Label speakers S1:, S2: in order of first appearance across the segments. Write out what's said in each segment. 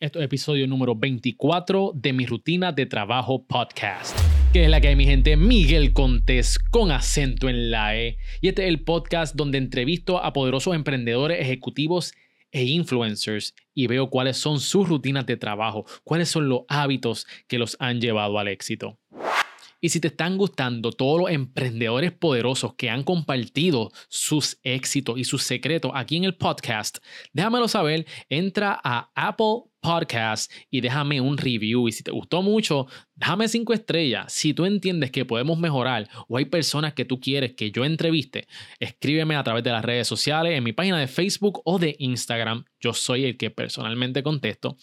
S1: Esto es episodio número 24 de mi rutina de trabajo podcast. Que es la que hay mi gente, Miguel Contés con acento en la E. Y este es el podcast donde entrevisto a poderosos emprendedores, ejecutivos e influencers y veo cuáles son sus rutinas de trabajo, cuáles son los hábitos que los han llevado al éxito. Y si te están gustando todos los emprendedores poderosos que han compartido sus éxitos y sus secretos aquí en el podcast, déjamelo saber. Entra a Apple Podcast y déjame un review. Y si te gustó mucho, déjame cinco estrellas. Si tú entiendes que podemos mejorar o hay personas que tú quieres que yo entreviste, escríbeme a través de las redes sociales, en mi página de Facebook o de Instagram. Yo soy el que personalmente contesto.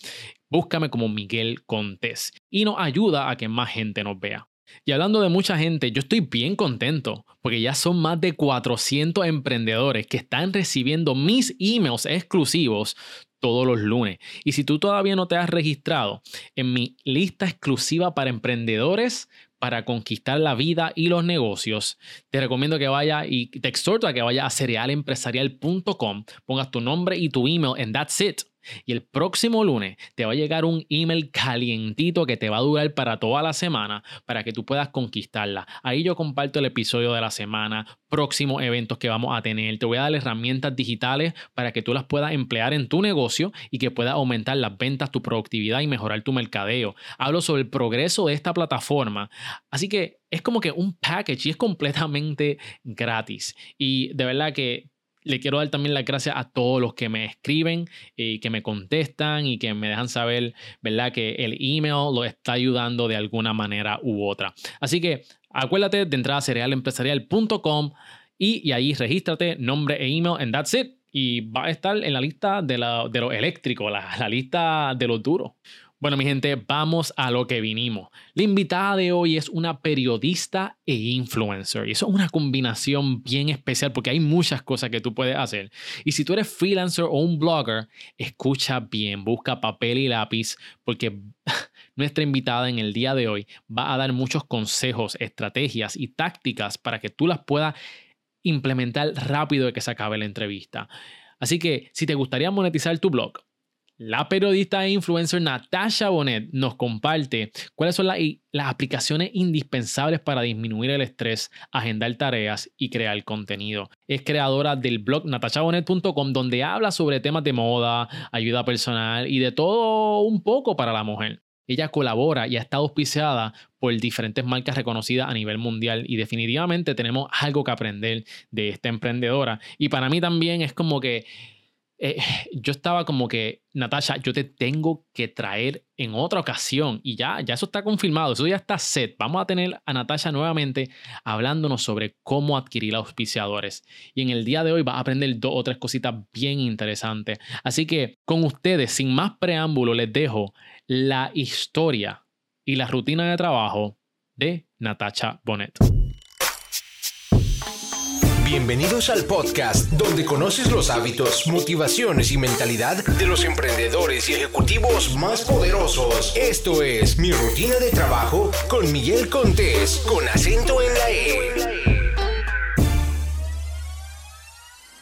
S1: Búscame como Miguel Contés y nos ayuda a que más gente nos vea. Y hablando de mucha gente, yo estoy bien contento porque ya son más de 400 emprendedores que están recibiendo mis emails exclusivos todos los lunes. Y si tú todavía no te has registrado en mi lista exclusiva para emprendedores, para conquistar la vida y los negocios, te recomiendo que vaya y te exhorto a que vaya a cerealempresarial.com, pongas tu nombre y tu email and that's it. Y el próximo lunes te va a llegar un email calientito que te va a durar para toda la semana para que tú puedas conquistarla. Ahí yo comparto el episodio de la semana, próximos eventos que vamos a tener. Te voy a dar herramientas digitales para que tú las puedas emplear en tu negocio y que puedas aumentar las ventas, tu productividad y mejorar tu mercadeo. Hablo sobre el progreso de esta plataforma. Así que es como que un package y es completamente gratis. Y de verdad que le quiero dar también las gracias a todos los que me escriben y que me contestan y que me dejan saber, ¿verdad? Que el email lo está ayudando de alguna manera u otra. Así que acuérdate de entrar a cerealempresarial.com y, y ahí regístrate, nombre e email, and that's it. Y va a estar en la lista de, la, de lo eléctrico, la, la lista de lo duro. Bueno, mi gente, vamos a lo que vinimos. La invitada de hoy es una periodista e influencer. Y eso es una combinación bien especial porque hay muchas cosas que tú puedes hacer. Y si tú eres freelancer o un blogger, escucha bien, busca papel y lápiz porque nuestra invitada en el día de hoy va a dar muchos consejos, estrategias y tácticas para que tú las puedas implementar rápido de que se acabe la entrevista. Así que si te gustaría monetizar tu blog, la periodista e influencer Natasha Bonet nos comparte cuáles son las, aplicaciones indispensables para disminuir el estrés, agendar tareas y crear contenido. Es creadora del blog natashabonet.com donde habla sobre temas de moda, ayuda personal y de todo un poco para la mujer. Ella colabora y ha estado auspiciada por diferentes marcas reconocidas a nivel mundial y definitivamente tenemos algo que aprender de esta emprendedora. Y para mí también es como que eh, yo estaba como que, Natasha, yo te tengo que traer en otra ocasión y ya, ya eso está confirmado, eso ya está set. Vamos a tener a Natasha nuevamente hablándonos sobre cómo adquirir auspiciadores. Y en el día de hoy va a aprender dos o tres cositas bien interesantes. Así que con ustedes, sin más preámbulo, les dejo la historia y la rutina de trabajo de Natasha Bonnet.
S2: Bienvenidos al podcast donde conoces los hábitos, motivaciones y mentalidad de los emprendedores y ejecutivos más poderosos. Esto es Mi Rutina de Trabajo con Miguel Contés, con acento en la E.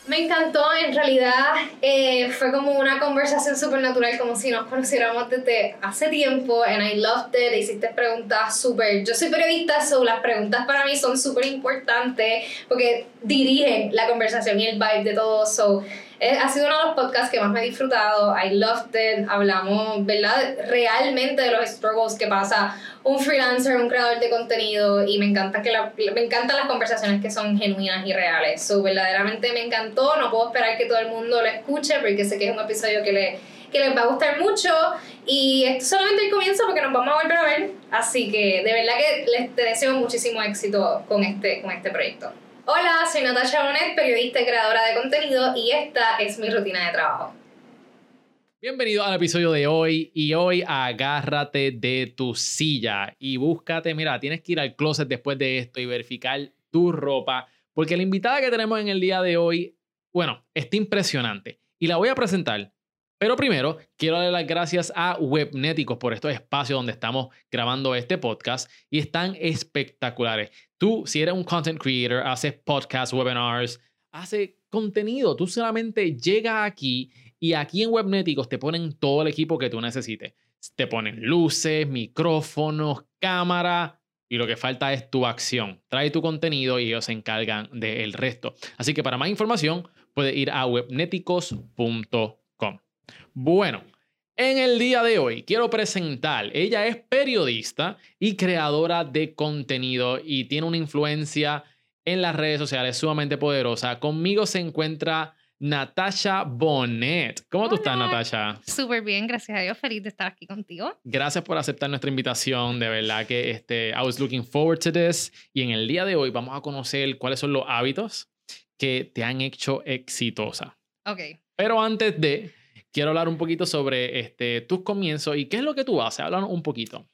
S3: Me encantó, en realidad eh, fue como una conversación súper natural, como si nos conociéramos desde hace tiempo, and I loved it, hiciste preguntas súper, yo soy periodista, so las preguntas para mí son súper importantes porque dirigen la conversación y el vibe de todo, so ha sido uno de los podcasts que más me he disfrutado. I loved it. Hablamos, ¿verdad? Realmente de los struggles que pasa un freelancer, un creador de contenido. Y me encanta que la, me encantan las conversaciones que son genuinas y reales. So, verdaderamente me encantó. No puedo esperar que todo el mundo lo escuche porque sé que es un episodio que, le, que les va a gustar mucho. Y esto es solamente el comienzo porque nos vamos a volver a ver. Así que de verdad que les te deseo muchísimo éxito con este, con este proyecto. Hola, soy Natasha Bonet, periodista y creadora de contenido y esta es mi rutina de trabajo.
S1: Bienvenido al episodio de hoy y hoy agárrate de tu silla y búscate, mira, tienes que ir al closet después de esto y verificar tu ropa porque la invitada que tenemos en el día de hoy, bueno, está impresionante y la voy a presentar pero primero, quiero darle las gracias a Webnéticos por estos espacios donde estamos grabando este podcast y están espectaculares. Tú, si eres un content creator, haces podcasts, webinars, haces contenido, tú solamente llegas aquí Y aquí en Webneticos te ponen todo el equipo que tú necesites. Te ponen luces, micrófonos, cámara, y lo que falta es tu acción. Trae tu contenido y ellos se encargan del resto. Así que para más información puedes ir a webneticos.com. Bueno, en el día de hoy quiero presentar, ella es periodista y creadora de contenido y tiene una influencia en las redes sociales sumamente poderosa. Conmigo se encuentra Natasha Bonet. ¿Cómo tú estás, Natasha?
S3: Súper bien, gracias a Dios. Feliz de estar aquí contigo.
S1: Gracias por aceptar nuestra invitación. De verdad que este, I was looking forward to this. Y en el día de hoy vamos a conocer cuáles son los hábitos que te han hecho exitosa.
S3: Ok.
S1: Pero antes de, quiero hablar un poquito sobre este, tus comienzos y qué es lo que tú haces. Háblanos un poquito.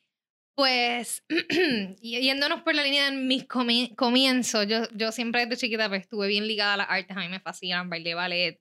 S3: Pues, yéndonos por la línea de mis comienzos, yo, yo siempre desde chiquita pues, estuve bien ligada a las artes, a mí me fascinan, baile, ballet.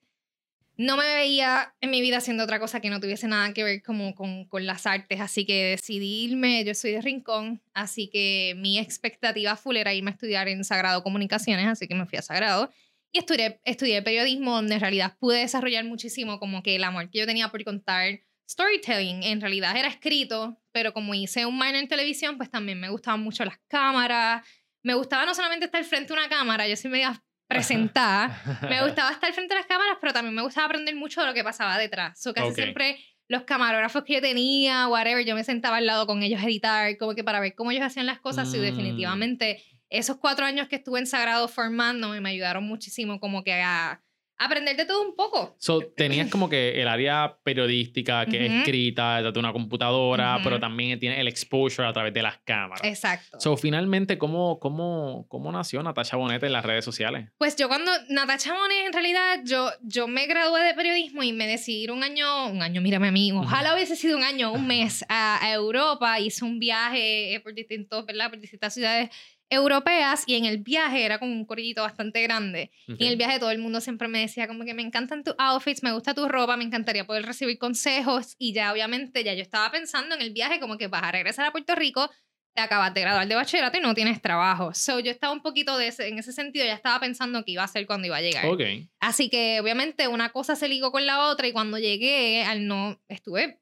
S3: No me veía en mi vida haciendo otra cosa que no tuviese nada que ver como con, con las artes, así que decidí irme, yo soy de Rincón, así que mi expectativa full era irme a estudiar en Sagrado Comunicaciones, así que me fui a Sagrado y estudié, estudié periodismo, donde en realidad pude desarrollar muchísimo como que el amor que yo tenía por contar storytelling en realidad era escrito, pero como hice un minor en televisión, pues también me gustaban mucho las cámaras. Me gustaba no solamente estar frente a una cámara, yo sí me iba a presentar. me gustaba estar frente a las cámaras, pero también me gustaba aprender mucho de lo que pasaba detrás. So, casi siempre los camarógrafos que yo tenía, whatever, yo me sentaba al lado con ellos a editar, como que para ver cómo ellos hacían las cosas. Y mm. definitivamente esos cuatro años que estuve en Sagrado formándome me ayudaron muchísimo como que a aprender de todo un poco.
S1: So, tenías como que el área periodística que es escrita desde una computadora, pero también tiene el exposure a través de las cámaras.
S3: Exacto.
S1: So, finalmente, ¿cómo, cómo, cómo nació Natasha Bonet en las redes sociales?
S3: Pues yo cuando Natasha Bonet, en realidad, yo, yo me gradué de periodismo y me decidí ir un año, un año, mírame a mí, ojalá hubiese sido un año, un mes a, a Europa, hice un viaje por distintos, ¿verdad? Por distintas ciudades europeas y en el viaje era como un corillito bastante grande. Y en el viaje todo el mundo siempre me decía como que me encantan tus outfits, me gusta tu ropa, me encantaría poder recibir consejos y ya obviamente ya yo estaba pensando en el viaje como que vas a regresar a Puerto Rico, te acabas de graduar de bachillerato y no tienes trabajo. So yo estaba un poquito de ese, en ese sentido, ya estaba pensando qué iba a hacer cuando iba a llegar.
S1: Okay.
S3: Así que obviamente una cosa se ligó con la otra y cuando llegué, al no, estuve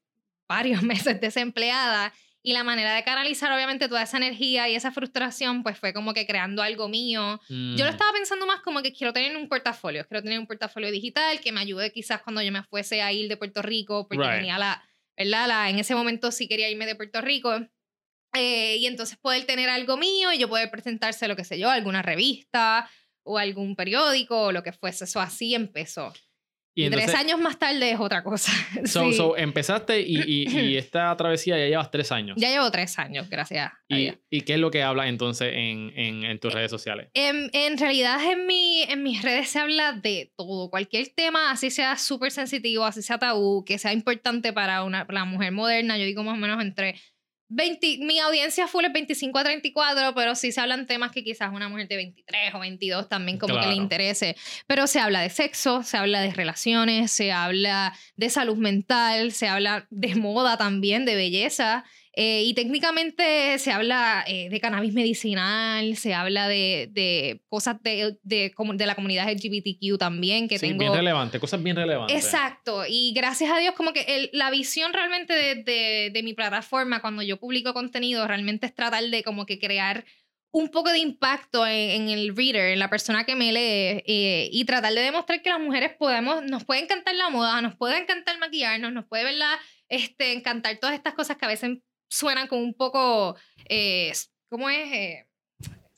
S3: varios meses desempleada y la manera de canalizar, obviamente, toda esa energía y esa frustración, pues fue como que creando algo mío. Yo lo mm. estaba pensando más como que quiero tener un portafolio, quiero tener un portafolio digital que me ayude quizás cuando yo me fuese a ir de Puerto Rico, porque tenía la, ¿verdad? La, en ese momento sí quería irme de Puerto Rico. Eh, y entonces poder tener algo mío y yo poder presentarse, lo que sé yo, alguna revista o algún periódico o lo que fuese. Eso así empezó. Y tres años más tarde es otra cosa.
S1: So, so empezaste y, y, esta travesía ya llevas tres años.
S3: Ya llevo tres años, gracias.
S1: ¿Y, ¿y qué es lo que hablas entonces en, en, en tus redes sociales?
S3: En, en, realidad en, mi, en mis redes se habla de todo. Cualquier tema, así sea súper sensitivo, así sea tabú, que sea importante para una, la mujer moderna, yo digo más o menos entre 20, mi audiencia full es 25 a 34, pero sí se hablan temas que quizás una mujer de 23 o 22 también como que le interese. Pero se habla de sexo, se habla de relaciones, se habla de salud mental, se habla de moda también, de belleza. Eh, y técnicamente se habla eh, de cannabis medicinal, se habla de, de cosas de, de, de, la comunidad LGBTQ también, que
S1: sí,
S3: tengo...
S1: bien relevante, cosas bien relevantes.
S3: Exacto, y gracias a Dios como que el, la visión realmente de, de, mi plataforma cuando yo publico contenido realmente es tratar de como que crear un poco de impacto en, el reader, en la persona que me lee, eh, y tratar de demostrar que las mujeres podemos, nos puede encantar la moda, nos puede encantar maquillarnos, nos puede este, encantar todas estas cosas que a veces suenan como un poco, eh, ¿cómo es? Eh,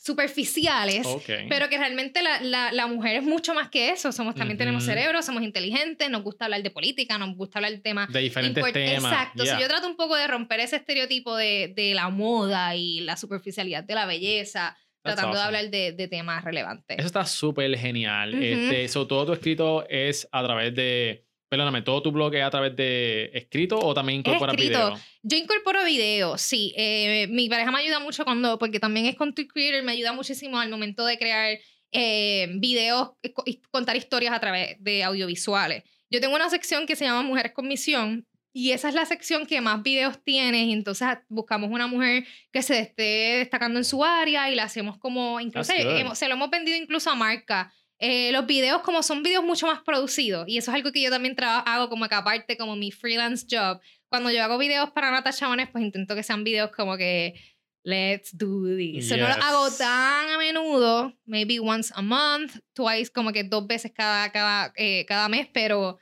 S3: superficiales, pero que realmente la, la, la, mujer es mucho más que eso. Somos también tenemos cerebro, somos inteligentes, nos gusta hablar de política, nos gusta hablar de temas
S1: de diferentes temas.
S3: Exacto. Si yo trato un poco de romper ese estereotipo de, de la moda y la superficialidad de la belleza, tratando de hablar de, de, temas relevantes.
S1: Eso está súper genial. este, todo tu escrito es a través de Perdóname, ¿todo tu blog es a través de escrito o también incorporas video?
S3: Yo incorporo video, sí. Eh, mi pareja me ayuda mucho cuando, porque también es content creator, me ayuda muchísimo al momento de crear eh, videos y contar historias a través de audiovisuales. Yo tengo una sección que se llama Mujeres con Misión y esa es la sección que más videos tiene y entonces buscamos una mujer que se esté destacando en su área y la hacemos como, incluso se lo hemos vendido incluso a marca Eh, los videos, como son videos mucho más producidos, y eso es algo que yo también hago como que aparte, como mi freelance job. Cuando yo hago videos para Natasha Bones, pues intento que sean videos como que let's do this. no lo hago tan a menudo, maybe once a month, twice, como que dos veces cada, cada, eh, cada mes, pero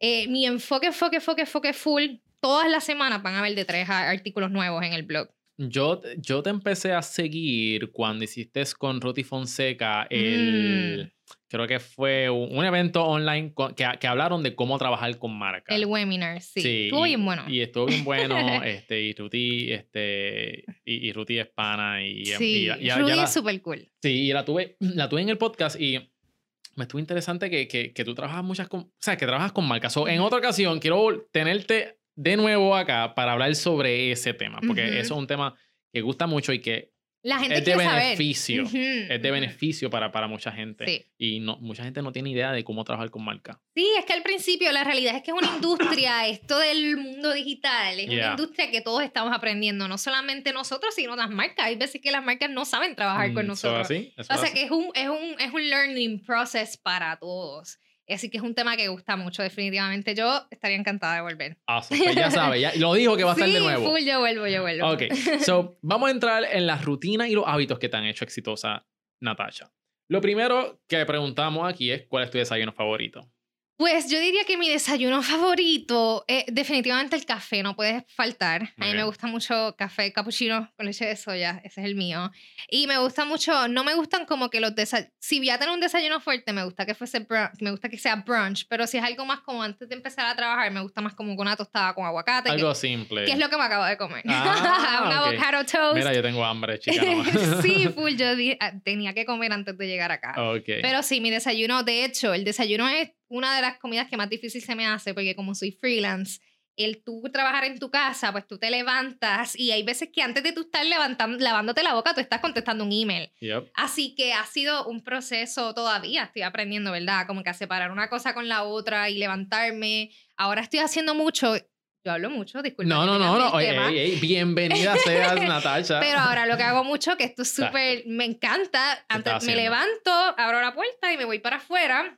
S3: eh, mi enfoque, enfoque, enfoque, enfoque full, todas las semanas van a haber de tres artículos nuevos en el blog.
S1: Yo, yo te empecé a seguir cuando hiciste con Ruti Fonseca el... Mm. Creo que fue un, evento online que, que, hablaron de cómo trabajar con marcas.
S3: El webinar, sí. estuvo bien bueno.
S1: Y estuvo bien bueno. este, y Ruti, este, y, y Ruti es pana. Y,
S3: sí, y, Ruti es súper cool.
S1: Sí, y la tuve, la tuve en el podcast y me estuvo interesante que, que, que tú trabajas muchas con, o sea, que trabajas con marcas. en otra ocasión quiero tenerte de nuevo acá para hablar sobre ese tema, porque eso es un tema que gusta mucho y que
S3: la gente
S1: es de beneficio. Es de beneficio para, para mucha gente. Y no, mucha gente no tiene idea de cómo trabajar con marca.
S3: Sí, es que al principio la realidad es que es una industria, esto del mundo digital, es una industria que todos estamos aprendiendo, no solamente nosotros, sino las marcas. Hay veces que las marcas no saben trabajar con mm, nosotros. Así, o sea que es un, es, un, es un learning process para todos. Así que es un tema que gusta mucho, definitivamente. Yo estaría encantada de volver.
S1: Ah, pues ya sabes, ya lo dijo que va a estar de nuevo.
S3: Full, yo vuelvo, yo vuelvo.
S1: Ok, so vamos a entrar en las rutinas y los hábitos que te han hecho exitosa, Natasha. Lo primero que preguntamos aquí es: ¿cuál es tu desayuno favorito?
S3: Pues yo diría que mi desayuno favorito, es definitivamente el café, no puede faltar. a mí me gusta mucho café cappuccino con leche de soya, ese es el mío. Y me gusta mucho, no me gustan como que los desayunos, si voy a tener un desayuno fuerte, me gusta que fuese me gusta que sea brunch, pero si es algo más como antes de empezar a trabajar, me gusta más como con una tostada con aguacate.
S1: Algo simple.
S3: Que es lo que me acabo de comer. Ah, un avocado toast.
S1: Mira, yo tengo hambre, chica.
S3: sí, full, yo ah, tenía que comer antes de llegar acá.
S1: Okay.
S3: Pero sí, mi desayuno, de hecho, el desayuno es una de las comidas que más difícil se me hace, porque como soy freelance, el tú trabajar en tu casa, pues tú te levantas y hay veces que antes de tú estar levantando, lavándote la boca, tú estás contestando un email. Así que ha sido un proceso todavía, estoy aprendiendo, ¿verdad? Como que a separar una cosa con la otra y levantarme. Ahora estoy haciendo mucho, yo hablo mucho, disculpa.
S1: No, no, no, no. bienvenida seas, Natasha.
S3: Pero ahora lo que hago mucho, que esto es súper, me encanta. Antes me levanto, abro la puerta y me voy para afuera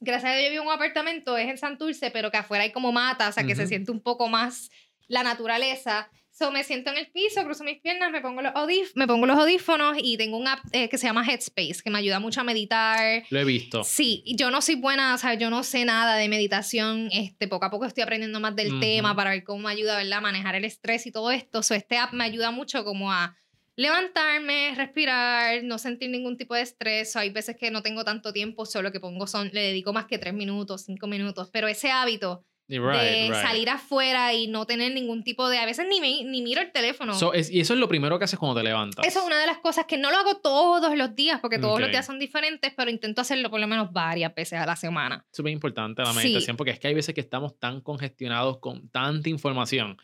S3: gracias a Dios yo vivo en un apartamento, es en Santurce, pero que afuera hay como mata, o sea, que se siente un poco más la naturaleza. So, me siento en el piso, cruzo mis piernas, me pongo los, me pongo los audífonos y tengo un app eh, que se llama Headspace, que me ayuda mucho a meditar.
S1: Lo he visto.
S3: Sí, yo no soy buena, o sea, yo no sé nada de meditación. Este, poco a poco estoy aprendiendo más del tema para ver cómo me ayuda, ¿verdad? A manejar el estrés y todo esto. So, este app me ayuda mucho como a levantarme, respirar, no sentir ningún tipo de estrés. Hay veces que no tengo tanto tiempo, solo que pongo son, le dedico más que tres minutos, cinco minutos, pero ese hábito de salir afuera y no tener ningún tipo de, a veces ni, ni miro el teléfono.
S1: y eso es lo primero que haces cuando te levantas.
S3: Eso es una de las cosas que no lo hago todos los días, porque todos los días son diferentes, pero intento hacerlo por lo menos varias veces a la semana.
S1: Súper importante la meditación, porque es que hay veces que estamos tan congestionados con tanta información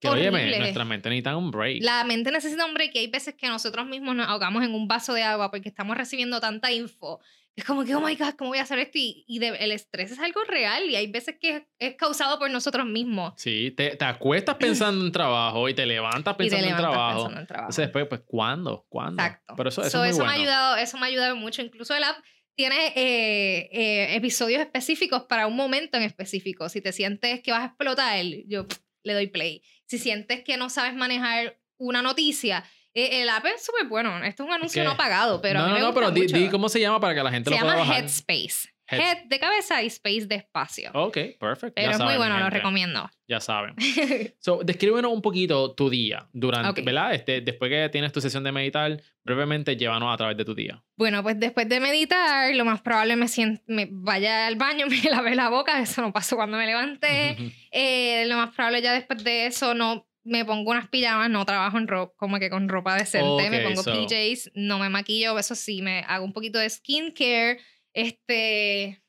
S1: que oye, nuestra mente necesita un break.
S3: La mente necesita un break y hay veces que nosotros mismos nos ahogamos en un vaso de agua porque estamos recibiendo tanta info. Es como que, oh my God, ¿cómo voy a hacer esto? Y, el estrés es algo real y hay veces que es, causado por nosotros mismos.
S1: Sí, te, te acuestas pensando en trabajo y te levantas pensando, en, trabajo. pensando en trabajo. Entonces después, pues, ¿cuándo? ¿Cuándo?
S3: Exacto.
S1: Pero eso, eso,
S3: Me ha ayudado, eso me ha ayudado mucho. Incluso el app tiene eh, eh, episodios específicos para un momento en específico. Si te sientes que vas a explotar, yo le doy play. Si sientes que no sabes manejar una noticia, eh, el app es súper bueno. Esto es un anuncio no pagado, pero.
S1: No, no, no, pero di, cómo se llama para que la gente lo pueda bajar.
S3: Se llama Headspace. Head. de cabeza y space de espacio.
S1: Ok, perfecto.
S3: Pero es muy bueno, lo recomiendo.
S1: Ya saben. so, descríbenos un poquito tu día durante, ¿verdad? Este, después que tienes tu sesión de meditar, brevemente llévanos a través de tu día.
S3: Bueno, pues después de meditar, lo más probable me, me vaya al baño, me lave la boca, eso no pasó cuando me levanté. Eh, lo más probable ya después de eso no me pongo unas pijamas, no trabajo en ropa, como que con ropa decente, me pongo PJs, no me maquillo, eso sí, me hago un poquito de skincare este,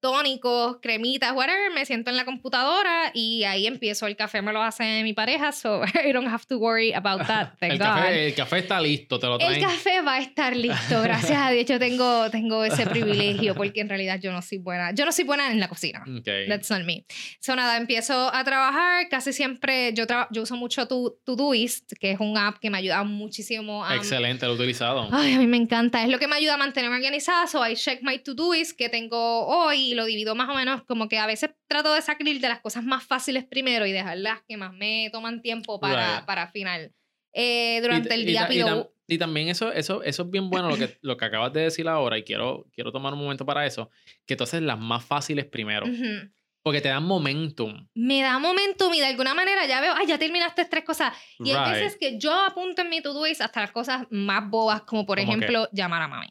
S3: tónicos, cremitas, whatever, me siento en la computadora y ahí empiezo. El café me lo hace mi pareja, so I don't have to worry about that. Thank
S1: El
S3: God.
S1: café, el café está listo, te lo
S3: El
S1: traen.
S3: café va a estar listo, gracias a Dios. Yo tengo, tengo ese privilegio porque en realidad yo no soy buena. Yo no soy buena en la cocina.
S1: Ok.
S3: That's not me. So nada, empiezo a trabajar. Casi siempre yo, yo uso mucho To- Todoist, que es un app que me ayuda muchísimo a.
S1: Excelente, lo he utilizado.
S3: Ay, a mí me encanta. Es lo que me ayuda a mantenerme organizada. So I check my to-doist que tengo hoy y lo divido más o menos como que a veces trato de sacar de las cosas más fáciles primero y dejar las que más me toman tiempo para,
S1: Right.
S3: para final. Eh, durante
S1: Y-
S3: el
S1: y
S3: día
S1: y,
S3: pido.
S1: tam- y también eso, eso, eso es bien bueno lo que, lo que acabas de decir ahora y quiero, quiero tomar un momento para eso, que entonces las más fáciles primero,
S3: Ujú.
S1: porque te dan momentum.
S3: Me da momentum y de alguna manera ya veo, ay, ya terminaste tres cosas. Y
S1: Right.
S3: veces que yo apunto en mi to-doist hasta las cosas más bobas, como por ejemplo llamar a mami.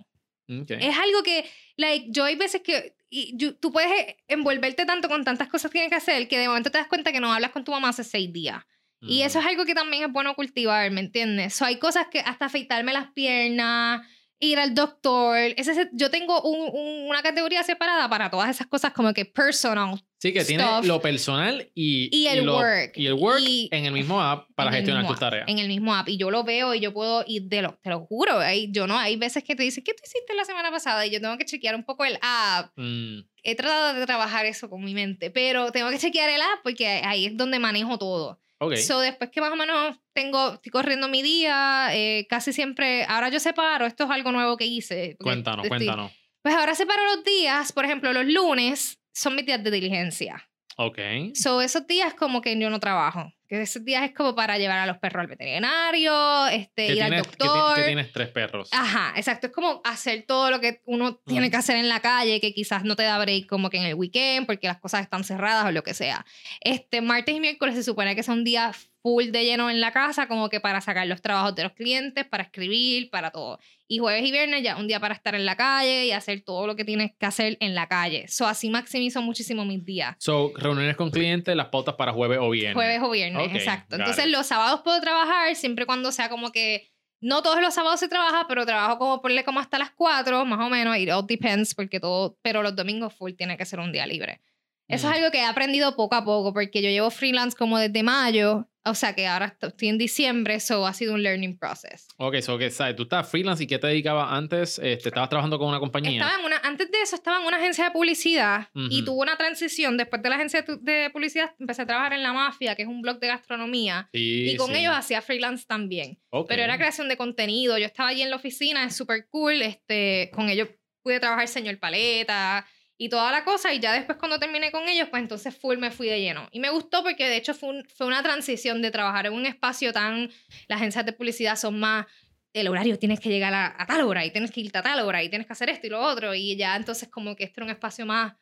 S1: Ok.
S3: Es algo que, like, yo hay veces que y yo- tú puedes eh, envolverte tanto con tantas cosas que tienes que hacer que de momento te das cuenta que no hablas con tu mamá hace seis días. Y
S1: Mm.
S3: eso es algo que también es bueno cultivar, ¿me entiendes? So, hay cosas que hasta afeitarme las piernas, ir al doctor. Ese, yo tengo un- un- una categoría separada para todas esas cosas como que personal.
S1: Sí, que tiene lo personal y,
S3: Y el
S1: lo-
S3: work.
S1: Y el work
S3: Y-
S1: en el mismo app para gestionar tus tareas.
S3: En el mismo app. Y yo lo veo y yo puedo ir de lo, te lo juro. Hay, yo no, hay veces que te dicen, ¿qué tú hiciste la semana pasada? Y yo tengo que chequear un poco el app.
S1: Mm,
S3: He tratado de trabajar eso con mi mente, pero tengo que chequear el app porque ahí es donde manejo todo.
S1: Ok.
S3: So, después que más o menos tengo, estoy corriendo mi día, eh, casi siempre, ahora yo separo, esto es algo nuevo que hice.
S1: cuéntanos,
S3: estoy-
S1: cuéntanos.
S3: Pues ahora separo los días, por ejemplo, los lunes son mis días de diligencia.
S1: Ok.
S3: So, esos días como que yo no trabajo. Que esos días es como para llevar a los perros al veterinario, este, ir al
S1: tienes, que
S3: doctor.
S1: que tienes tres perros.
S3: Ajá, exacto. Es como hacer todo lo que uno tiene que hacer en la calle, que quizás no te da break como que en el weekend, porque las cosas están cerradas o lo que sea. Este, martes y miércoles se supone que son días full de lleno en la casa, como que para sacar los trabajos de los clientes, para escribir, para todo. Y jueves y viernes ya un día para estar en la calle y hacer todo lo que tienes que hacer en la calle. So, así maximizo muchísimo mis días.
S1: So, reuniones con clientes, las pautas para jueves o viernes.
S3: Jueves o viernes,
S1: Ok,
S3: exacto. Entonces
S1: it.
S3: los sábados puedo trabajar siempre y cuando sea como que no todos los sábados se trabaja, pero trabajo como ponle como hasta las 4, más o menos, it all depends porque todo, pero los domingos full tiene que ser un día libre. Eso
S1: Mm.
S3: es algo que he aprendido poco a poco porque yo llevo freelance como desde mayo, o sea que ahora est- estoy en diciembre, eso ha sido un learning process.
S1: Ok, so que sabes, tú estás freelance y ¿qué te dedicabas antes? Este, ¿Estabas trabajando con una compañía?
S3: Estaba en una, antes de eso estaba en una agencia de publicidad y
S1: Ujú.
S3: tuve una transición. Después de la agencia de, publicidad empecé a trabajar en La Mafia, que es un blog de gastronomía.
S1: Sí,
S3: Y con
S1: sí.
S3: ellos hacía freelance también.
S1: Ok.
S3: Pero era creación de contenido. Yo estaba allí en la oficina, es súper cool. Este, con ellos pude trabajar señor paleta y toda la cosa. Y ya después cuando terminé con ellos, pues entonces full me fui de lleno. Y me gustó porque de hecho fue, un- fue una transición de trabajar en un espacio tan... Las agencias de publicidad son más... El horario tienes que llegar a, a tal hora y tienes que irte a tal hora y tienes que hacer esto y lo otro. Y ya entonces como que este era un espacio más...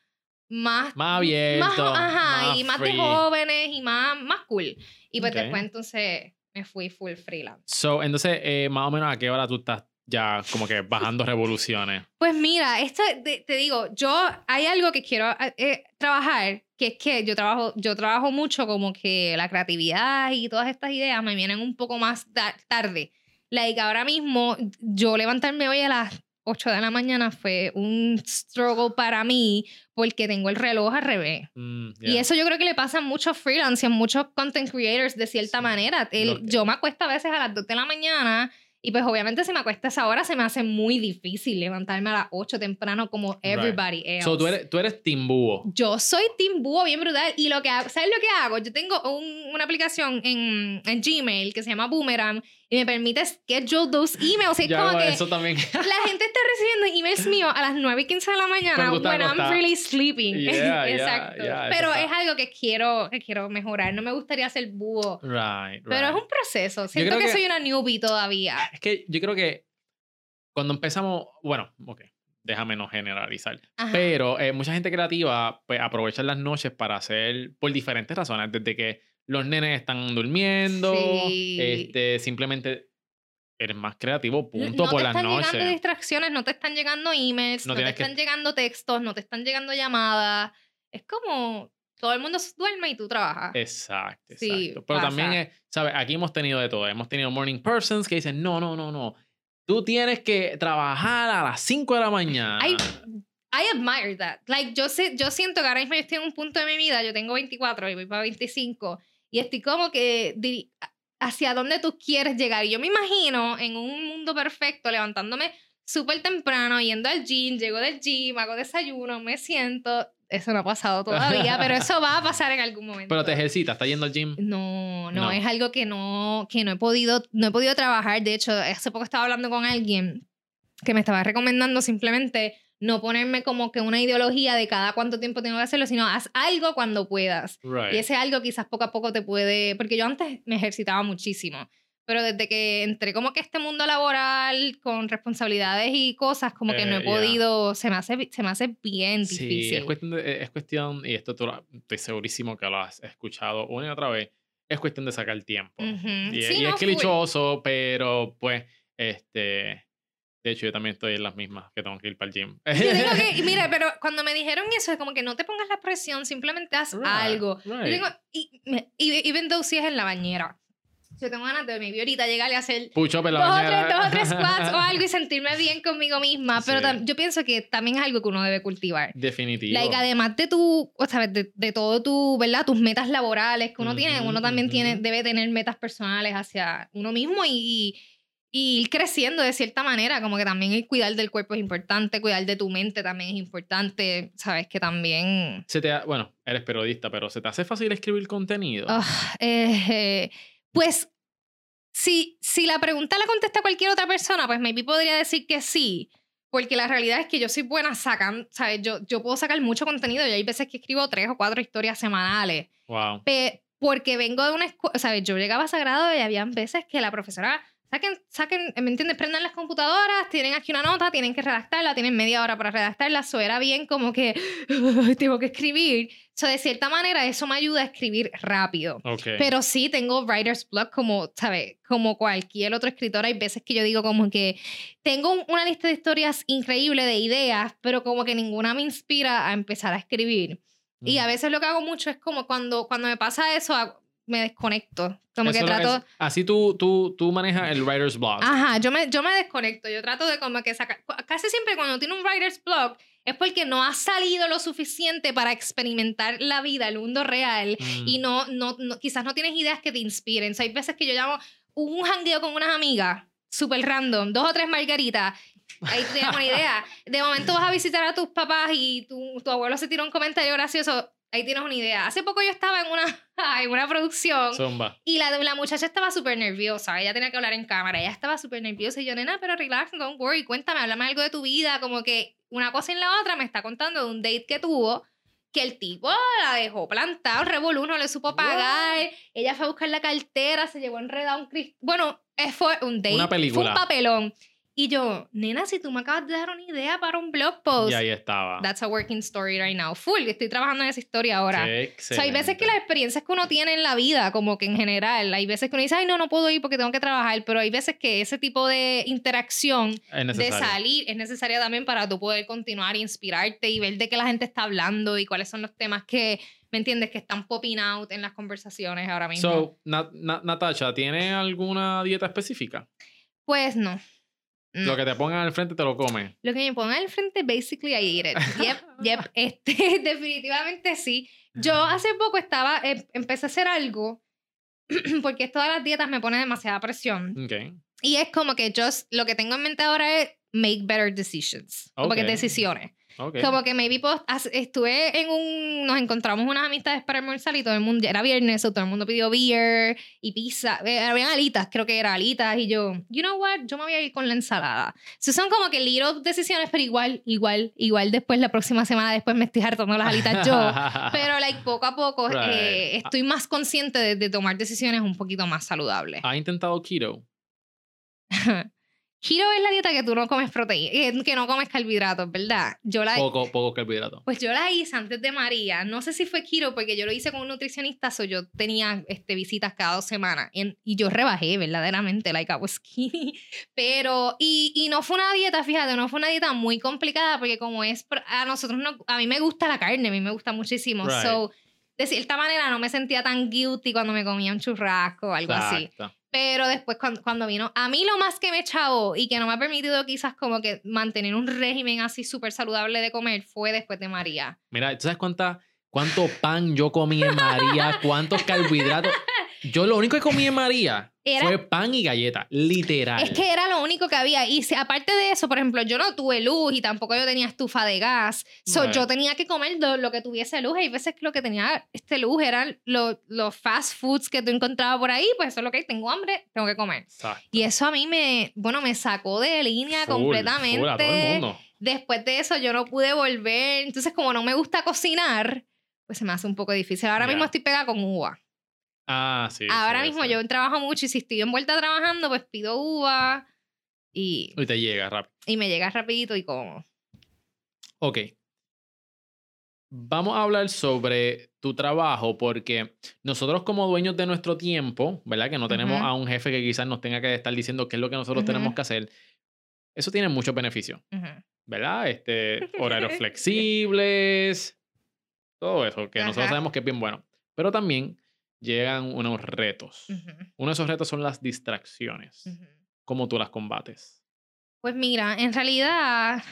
S3: Más
S1: Más abierto.
S3: más, ajá, y más de
S1: free.
S3: jóvenes y más, más cool. Y pues
S1: Ok.
S3: después entonces me fui full freelance.
S1: So, entonces, eh, más o menos, ¿a qué hora tú estás ya como que bajando revoluciones?
S3: Pues mira, esto te, te digo, yo hay algo que quiero eh, trabajar, que es que yo trabajo, yo trabajo mucho como que la creatividad y todas estas ideas me vienen un poco más ta- tarde. Like ahora mismo, yo levantarme hoy a las 8 de la mañana fue un struggle para mí porque tengo el reloj al revés.
S1: Mm,
S3: Y eso yo creo que le pasa a muchos freelance y a muchos content creators de cierta
S1: Sí.
S3: manera. El- yo me acuesto a veces a las 2 de la mañana y pues obviamente si me acuesto a esa hora se me hace muy difícil levantarme a las 8 temprano como everybody else.
S1: So, tú eres, tú eres Team Búho.
S3: Yo soy Team Búho bien brutal y lo que hago, ¿sabes lo que hago? Yo tengo un- una aplicación en, en Gmail que se llama Boomerang y me permite schedule those emails. Es como que
S1: eso también.
S3: la gente está recibiendo emails míos a las 9 y 15 de la mañana
S1: Cuando
S3: when I'm really sleeping.
S1: Yeah, yeah,
S3: Exacto.
S1: yeah, eso
S3: pero es algo que quiero, que quiero mejorar. No me gustaría ser búho.
S1: Right, right.
S3: Pero es un proceso. Siento que,
S1: que-
S3: soy una newbie todavía.
S1: Es que yo creo que cuando empezamos, bueno, ok, déjame no generalizar,
S3: Ajá.
S1: pero eh, mucha gente creativa pues aprovecha las noches para hacer por diferentes razones, desde que los nenes están durmiendo,
S3: Sí.
S1: este, simplemente eres más creativo, punto,
S3: no
S1: por
S3: te
S1: las
S3: están llegando
S1: noches.
S3: distracciones, no te están llegando emails,
S1: No
S3: no, te
S1: tienes que-
S3: están llegando textos, no te están llegando llamadas. Es como todo el mundo duerme y tú trabajas.
S1: Exacto,
S3: Sí,
S1: exacto. Pero también,
S3: pasa.
S1: es, ¿sabes? Aquí hemos tenido de todo. Hemos tenido morning persons que dicen, no, no, no, no. Tú tienes que trabajar a las 5 de la mañana.
S3: Hay- I admire that. Like, yo, sé, yo siento que ahora mismo estoy en un punto de mi vida, yo tengo 24 y voy para 25, y estoy como que hacia dónde tú quieres llegar. Y yo me imagino en un mundo perfecto levantándome súper temprano, yendo al gym, llego del gym, hago desayuno, me siento. Eso no ha pasado todavía, pero eso va a pasar en algún momento.
S1: Pero te ejercitas, ¿estás yendo al gym?
S3: No, no, es algo que no, que no he podido, no he podido trabajar. De hecho, hace poco estaba hablando con alguien que me estaba recomendando simplemente no ponerme como que una ideología de cada cuánto tiempo tengo que hacerlo, sino haz algo cuando puedas. Y ese algo quizás poco a poco te puede, porque yo antes me ejercitaba muchísimo, pero desde que entré como que este mundo laboral con responsabilidades y cosas, como que no he eh, podido, se, me hace, se me hace bien difícil.
S1: Sí, es cuestión, de, es cuestión y esto tú, estoy segurísimo que lo has escuchado una y otra vez, es cuestión de sacar el tiempo. Y, es clichoso, pero pues, este de hecho, yo también estoy en las mismas que tengo que ir para el gym.
S3: Yo digo que, mira, pero cuando me dijeron eso, es como que no te pongas la presión, simplemente haz algo. Yo digo, y, y, even though si es en la bañera. Yo tengo ganas de mi ahorita llegarle a hacer
S1: dos, o tres,
S3: dos o tres squats o algo y sentirme bien conmigo misma. Pero yo pienso que también es algo que uno debe cultivar.
S1: Definitivo.
S3: Like, además de tu, o sea, de, de, todo tu, ¿verdad? Tus metas laborales que uno tiene, uno también tiene, debe tener metas personales hacia uno mismo y y ir creciendo de cierta manera, como que también el cuidar del cuerpo es importante, cuidar de tu mente también es importante, sabes que también...
S1: Se te bueno, eres periodista, pero ¿se te hace fácil escribir contenido?
S3: Ah, eh, pues si, si la pregunta la contesta cualquier otra persona, pues maybe podría decir que sí, porque la realidad es que yo soy buena sacando, ¿sabes? Yo, yo puedo sacar mucho contenido y hay veces que escribo tres o cuatro historias semanales.
S1: Wow.
S3: porque vengo de una escuela, ¿sabes? Yo llegaba a Sagrado y habían veces que la profesora Saquen, saquen, ¿me entiendes? Prendan las computadoras, tienen aquí una nota, tienen que redactarla, tienen media hora para redactarla. Eso era bien como que tengo que escribir. So, de cierta manera, eso me ayuda a escribir rápido. Pero sí tengo writer's block como, ¿sabes? Como cualquier otro escritor. Hay veces que yo digo como que tengo una lista de historias increíble de ideas, pero como que ninguna me inspira a empezar a escribir. Y a veces lo que hago mucho es como cuando, cuando me pasa eso, me desconecto. Como que trato...
S1: así tú, tú, tú manejas el writer's block.
S3: Ajá, yo me, yo me desconecto. Yo trato de como que sacar... Casi siempre cuando tiene un writer's block es porque no ha salido lo suficiente para experimentar la vida, el mundo real. Y mm. no, no, quizás no tienes ideas que te inspiren. hay veces que yo llamo un jangueo con unas amigas, súper random, dos o tres margaritas. Ahí tienes una idea. De momento vas a visitar a tus papás y tu, tu abuelo se tira un comentario gracioso ahí tienes una idea. Hace poco yo estaba en una, en una producción y la, la muchacha estaba súper nerviosa. Ella tenía que hablar en cámara. Ella estaba súper nerviosa y yo, nena, pero relax, don't worry, cuéntame, háblame algo de tu vida. Como que una cosa en la otra me está contando de un date que tuvo que el tipo la dejó plantada, revolú, no le supo pagar. Ella fue a buscar la cartera, se llevó enredado un cristal. Bueno, fue un date.
S1: Una película.
S3: Fue un papelón. Y yo, nena, si tú me acabas de dar una idea para un blog post.
S1: Y ahí estaba.
S3: That's a working story right now. Full, estoy trabajando en esa historia ahora. o sea, hay veces que las experiencias que uno tiene en la vida, como que en general, hay veces que uno dice, ay, no, no puedo ir porque tengo que trabajar, pero hay veces que ese tipo de interacción de salir es necesaria también para tú poder continuar, inspirarte y ver de qué la gente está hablando y cuáles son los temas que, ¿me entiendes? Que están popping out en las conversaciones ahora mismo.
S1: So, Natasha, ¿tiene alguna dieta específica?
S3: Pues no.
S1: Lo que te pongan al frente te lo comes.
S3: Lo que me pongan al frente, basically, I eat it. Yep, yep. Este, definitivamente sí. Yo hace poco estaba, em, empecé a hacer algo, porque todas las dietas me ponen demasiada presión.
S1: Okay.
S3: Y es como que yo, lo que tengo en mente ahora es make better decisions. Como que decisiones. Como que maybe post, estuve en un, nos encontramos unas amistades para almorzar y todo el mundo, era viernes, o todo el mundo pidió beer y pizza, eh, habían alitas, creo que era alitas y yo, you know what, yo me voy a ir con la ensalada. So son como que little decisiones, pero igual, igual, igual después la próxima semana después me estoy hartando las alitas yo, pero like poco a poco eh, estoy más consciente de, de tomar decisiones un poquito más saludables.
S1: ¿Ha intentado keto?
S3: Keto es la dieta que tú no comes proteína, que no comes carbohidratos, ¿verdad?
S1: Yo la poco, poco carbohidratos.
S3: Pues yo la hice antes de María. No sé si fue keto porque yo lo hice con un nutricionista, so yo tenía este, visitas cada dos semanas y yo rebajé verdaderamente, like I was skinny. Pero, y, y no fue una dieta, fíjate, no fue una dieta muy complicada porque como es, a nosotros no, a mí me gusta la carne, a mí me gusta muchísimo. So, de cierta manera no me sentía tan guilty cuando me comía un churrasco o algo así. Pero después cuando, cuando vino, a mí lo más que me echó y que no me ha permitido quizás como que mantener un régimen así súper saludable de comer fue después de María.
S1: Mira, ¿tú sabes cuánta, cuánto pan yo comí en María? ¿Cuántos carbohidratos? Yo lo único que comí en María
S3: Era-
S1: fue pan y galleta, literal.
S3: Es que era lo único que había. Y si- aparte de eso, por ejemplo, yo no tuve luz y tampoco yo tenía estufa de gas. So, yo tenía que comer lo, lo que tuviese luz. Hay veces que lo que tenía este luz eran lo- los fast foods que tú encontrabas por ahí. Pues eso es lo que hay. Tengo hambre, tengo que comer.
S1: Exacto.
S3: Y eso a mí me, bueno, me sacó de línea
S1: Full,
S3: completamente.
S1: full, a todo el mundo.
S3: Después de eso yo no pude volver. Entonces, como no me gusta cocinar, pues se me hace un poco difícil. Ahora
S1: Ya.
S3: mismo estoy pegada con uva.
S1: Ah, sí.
S3: Ahora
S1: sí,
S3: mismo
S1: sí.
S3: yo trabajo mucho y si estoy envuelta trabajando, pues pido uva y,
S1: Y te llega rápido.
S3: y me llega rapidito y como.
S1: Ok. Vamos a hablar sobre tu trabajo porque nosotros como dueños de nuestro tiempo, ¿verdad? Que no tenemos a un jefe que quizás nos tenga que estar diciendo qué es lo que nosotros tenemos que hacer. Eso tiene muchos beneficios,
S3: ujú.
S1: ¿verdad? Este, horarios flexibles, todo eso, que nosotros sabemos que es bien bueno. Pero también llegan unos retos.
S3: Ujú,
S1: Uno de esos retos son las distracciones.
S3: ujú.
S1: ¿Cómo tú las combates?
S3: Pues mira, en realidad,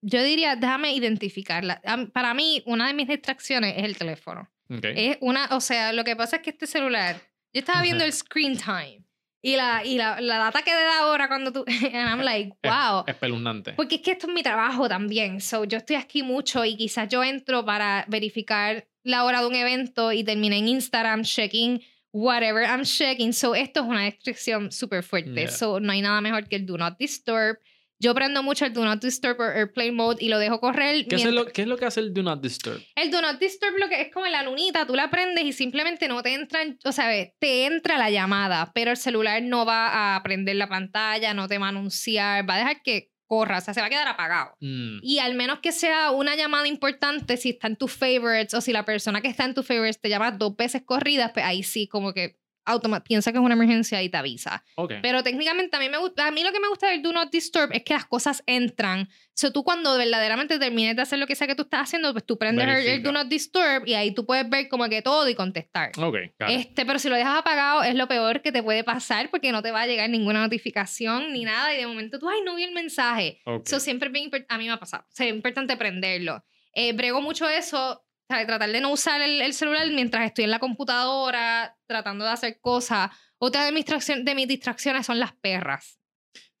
S3: yo diría, déjame identificarla. Para mí, una de mis distracciones es el teléfono.
S1: Ok.
S3: Es una, o sea, lo que pasa es que este celular, yo estaba viendo el screen time y la, y la, la data que da ahora cuando tú, and I'm like,
S1: Es-
S3: wow.
S1: Espeluznante.
S3: Porque es que esto es mi trabajo también. So, yo estoy aquí mucho y quizás yo entro para verificar la hora de un evento y terminé en Instagram checking whatever I'm checking. So, esto es una restricción súper fuerte.
S1: Yeah.
S3: So, no hay nada mejor que el Do Not Disturb. Yo prendo mucho el Do Not Disturb o Airplane Mode y lo dejo correr.
S1: ¿Qué, es lo, ¿Qué es lo que hace el Do Not Disturb?
S3: el Do Not Disturb lo que es como la lunita, tú la prendes y simplemente no te entran, o sea, te entra la llamada, pero el celular no va a prender la pantalla, no te va a anunciar, va a dejar que corra, o sea, se va a quedar apagado.
S1: Mm,
S3: Y al menos que sea una llamada importante, si está en tus favorites o si la persona que está en tus favorites te llama dos veces corridas, pues ahí sí como que piensa que es una emergencia y te avisa.
S1: ok.
S3: Pero técnicamente a mí, me a mí lo que me gusta del Do Not Disturb es que las cosas entran. O sea, tú cuando verdaderamente termines de hacer lo que sea que tú estás haciendo, pues tú prendes el. Do Not Disturb y ahí tú puedes ver como que todo y contestar.
S1: Ok, claro.
S3: Este, pero si lo dejas apagado es lo peor que te puede pasar porque no te va a llegar ninguna notificación ni nada y de momento tú, ay, no vi el mensaje. Eso siempre es bien impor- a mí me ha pasado. O sea, es importante prenderlo. Eh, brego mucho eso, tratar de no usar el, el celular mientras estoy en la computadora, tratando de hacer cosas. Otra de mis, de mis distracciones son las perras.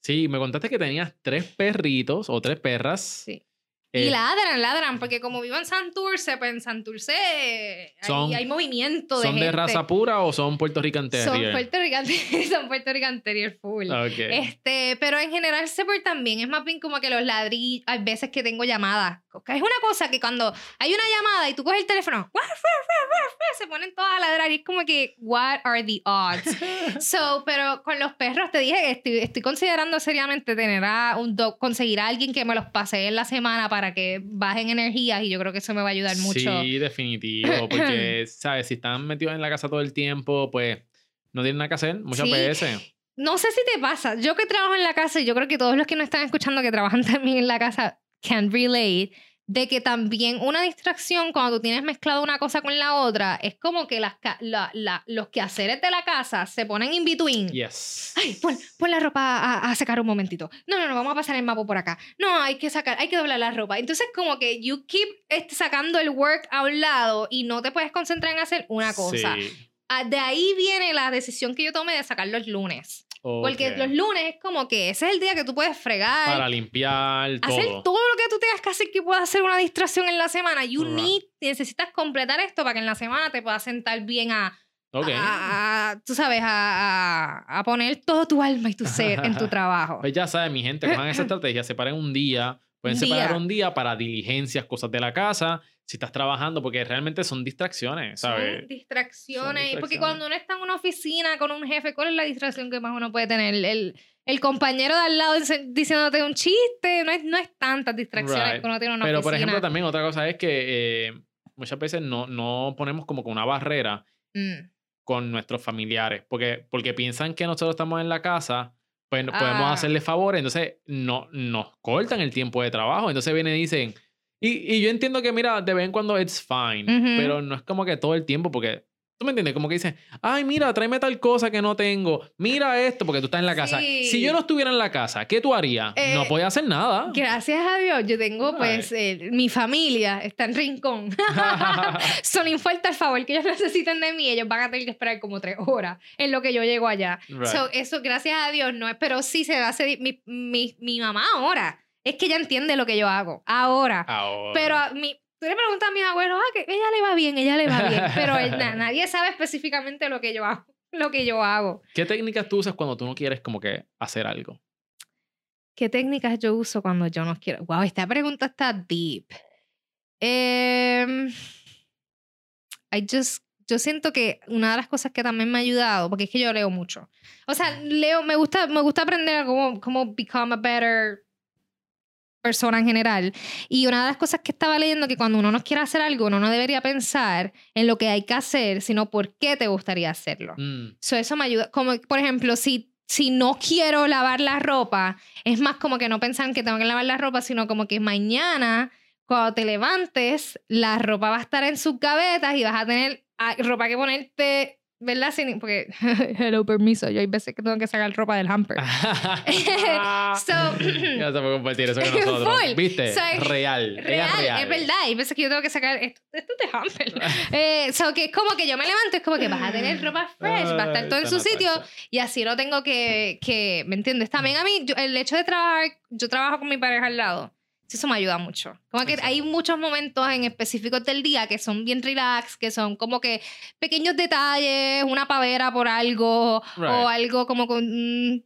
S1: Sí, me contaste que tenías tres perritos o tres perras.
S3: Sí.
S1: Eh,
S3: y ladran, ladran, porque como vivo en Santurce, pues en Santurce hay,
S1: Son-
S3: hay movimiento de
S1: ¿Son de raza pura o son Puerto Rican
S3: Son
S1: Terrier?
S3: Puerto Rican, son Puerto Rican Terrier full.
S1: Ok.
S3: Este, pero en general se portan bien. Es más bien como que los ladrillos. Hay veces que tengo llamadas. Es una cosa que cuando hay una llamada y tú coges el teléfono, se ponen todas a ladrar y es como que, what are the odds? So, pero con los perros te dije que estoy, estoy considerando seriamente tener a un dog, conseguir a alguien que me los pase en la semana para que bajen energías y yo creo que eso me va a ayudar mucho.
S1: Sí, definitivo. Porque, ¿sabes? Si están metidos en la casa todo el tiempo, pues no tienen nada que hacer. Muchas
S3: Sí.
S1: veces.
S3: No sé si te pasa. Yo que trabajo en la casa y yo creo que todos los que nos están escuchando que trabajan también en la casa can relate de que también una distracción cuando tú tienes mezclado una cosa con la otra es como que las, la- la- los quehaceres de la casa se ponen in between.
S1: Yes.
S3: Ay, pon, pon la ropa a, a secar un momentito. No, no, no, vamos a pasar el mapa por acá. No, hay que sacar, hay que doblar la ropa. Entonces, como que you keep este, sacando el work a un lado y no te puedes concentrar en hacer una cosa.
S1: Sí.
S3: Ah, De ahí viene la decisión que yo tomé de sacar los lunes. Porque
S1: Ok.
S3: los lunes es como que ese es el día que tú puedes fregar,
S1: Para limpiar
S3: hacer
S1: todo.
S3: todo lo que tú tengas que hacer que pueda hacer una distracción en la semana. You
S1: Right.
S3: need, necesitas completar esto para que en la semana te puedas sentar bien a,
S1: Ok.
S3: a- a- tú sabes, a, a- poner todo tu alma y tu ser en tu trabajo.
S1: Pues ya saben, mi gente, cojan esa estrategia, separen un día, pueden
S3: Un
S1: separar
S3: día.
S1: un día para diligencias, cosas de la casa, si estás trabajando, porque realmente son distracciones, ¿sabes?
S3: Son distracciones.
S1: Son
S3: Porque
S1: distracciones.
S3: cuando uno está en una oficina con un jefe, ¿cuál es la distracción que más uno puede tener? El, el compañero de al lado diciéndote un chiste. No es, no es tantas distracciones
S1: Right.
S3: que uno tiene en una
S1: Pero, por
S3: oficina.
S1: ejemplo, también otra cosa es que eh, muchas veces no, no ponemos como que una barrera
S3: Mm.
S1: con nuestros familiares, porque, porque piensan que nosotros estamos en la casa, pues podemos
S3: Ah.
S1: hacerle favores, entonces no, nos cortan el tiempo de trabajo, entonces vienen y dicen, y, y yo entiendo que mira, de vez en cuando it's fine,
S3: Ujú.
S1: pero no es como que todo el tiempo, porque ¿Tú me entiendes? Como que dices, ay, mira, tráeme tal cosa que no tengo. Mira esto, porque tú estás en la casa.
S3: Sí.
S1: Si yo no estuviera en la casa, ¿qué tú harías?
S3: Eh,
S1: no podía hacer nada.
S3: Gracias a Dios, yo tengo, pues, eh, mi familia está en Rincón. Son importa el favor que ellos necesiten de mí, ellos van a tener que esperar como tres horas en lo que yo llego allá.
S1: Right.
S3: So, eso, gracias a Dios, no es, pero sí se hace di- mi, mi, mi mamá ahora. Es que ella entiende lo que yo hago, ahora.
S1: Ahora.
S3: Pero a mi, tú le preguntas a mis abuelos, ah, que ella le va bien, ella le va bien. Pero na- nadie sabe específicamente lo que yo hago. Lo que yo hago.
S1: ¿Qué técnicas tú usas cuando tú no quieres como que hacer algo?
S3: ¿Qué técnicas yo uso cuando yo no quiero? Wow, esta pregunta está deep. Em, I just, yo siento que una de las cosas que también me ha ayudado, porque es que yo leo mucho. O sea, leo, me gusta, me gusta aprender cómo, cómo become a better persona en general. Y una de las cosas que estaba leyendo que cuando uno no quiere hacer algo, uno no debería pensar en lo que hay que hacer, sino por qué te gustaría hacerlo.
S1: Mm,
S3: So, eso me ayuda. Como, por ejemplo, si, si no quiero lavar la ropa, es más como que no pensar que tengo que lavar la ropa, sino como que mañana, cuando te levantes, la ropa va a estar en sus gavetas y vas a tener ah, ropa que ponerte, ¿verdad? Sin, porque, hello, permiso, yo hay veces que tengo que sacar ropa del hamper. So,
S1: ya se puede compartir eso con nosotros.
S3: Full.
S1: ¿Viste?
S3: Soy
S1: real. Ella
S3: Real,
S1: es real.
S3: es verdad. Hay veces que yo tengo que sacar esto, esto es de hamper. Eh, so que es como que yo me levanto, es como que vas a tener ropa fresh, va a estar todo en su sitio y así no tengo que, que ¿me entiendes? También a mí, yo- el hecho de trabajar, yo trabajo con mi pareja al lado, eso me ayuda mucho. Como que hay muchos momentos en específicos del día que son bien relax, que son como que pequeños detalles, una pavera por algo
S1: Right.
S3: o algo como con... mm,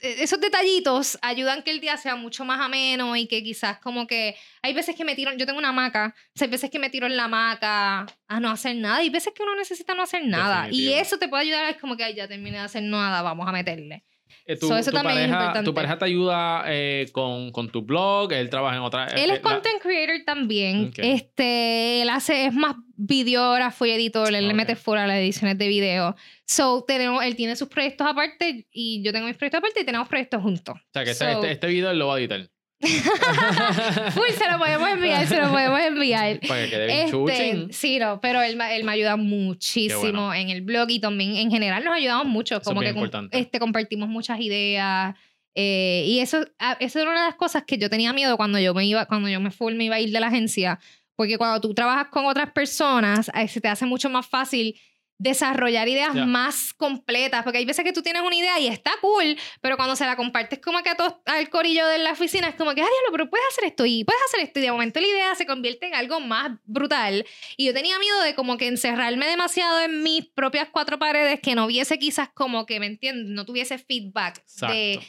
S3: esos detallitos ayudan que el día sea mucho más ameno y que quizás como que hay veces que me tiro, yo tengo una hamaca, o sea, hay veces que me tiro en la hamaca a no hacer nada, y hay veces que uno necesita no hacer nada. Y
S1: Definitivo.
S3: eso te puede ayudar, es como que "Ay, ya terminé de hacer nada, vamos a meterle.
S1: Eh, tu,
S3: So, eso
S1: tu
S3: también es
S1: pareja,
S3: importante.
S1: tu pareja te ayuda eh, con, con tu blog, él trabaja en otra...
S3: Él
S1: eh,
S3: es
S1: la-
S3: content creator también.
S1: Ok.
S3: Este, él hace, es más videógrafo y editor, él le
S1: Ok.
S3: mete fuera las ediciones de video. So, tenemos, él tiene sus proyectos aparte y yo tengo mis proyectos aparte y tenemos proyectos juntos.
S1: O sea, que este,
S3: So-
S1: este, este video él lo va a editar.
S3: Uy, se lo podemos enviar, se lo podemos enviar.
S1: Para que quede bien
S3: Este, sí, no, pero él, él me ayuda muchísimo
S1: bueno.
S3: en el blog y también en general nos ayudamos mucho.
S1: es
S3: Como
S1: bien
S3: que
S1: importante.
S3: este, compartimos muchas ideas. eh, y eso, ah, eso era una de las cosas que yo tenía miedo cuando yo me iba, cuando yo me full me iba a ir de la agencia. Porque cuando tú trabajas con otras personas, eh, se te hace mucho más fácil desarrollar ideas más completas, porque hay veces que tú tienes una idea y está cool, pero cuando se la compartes como que a todos, al corillo de la oficina, es como que, ah, diablo, pero puedes hacer esto y puedes hacer esto, y de momento la idea se convierte en algo más brutal. Y yo tenía miedo de como que encerrarme demasiado en mis propias cuatro paredes, que no viese quizás como que, ¿me entiendes? No tuviese feedback
S1: Exacto.
S3: de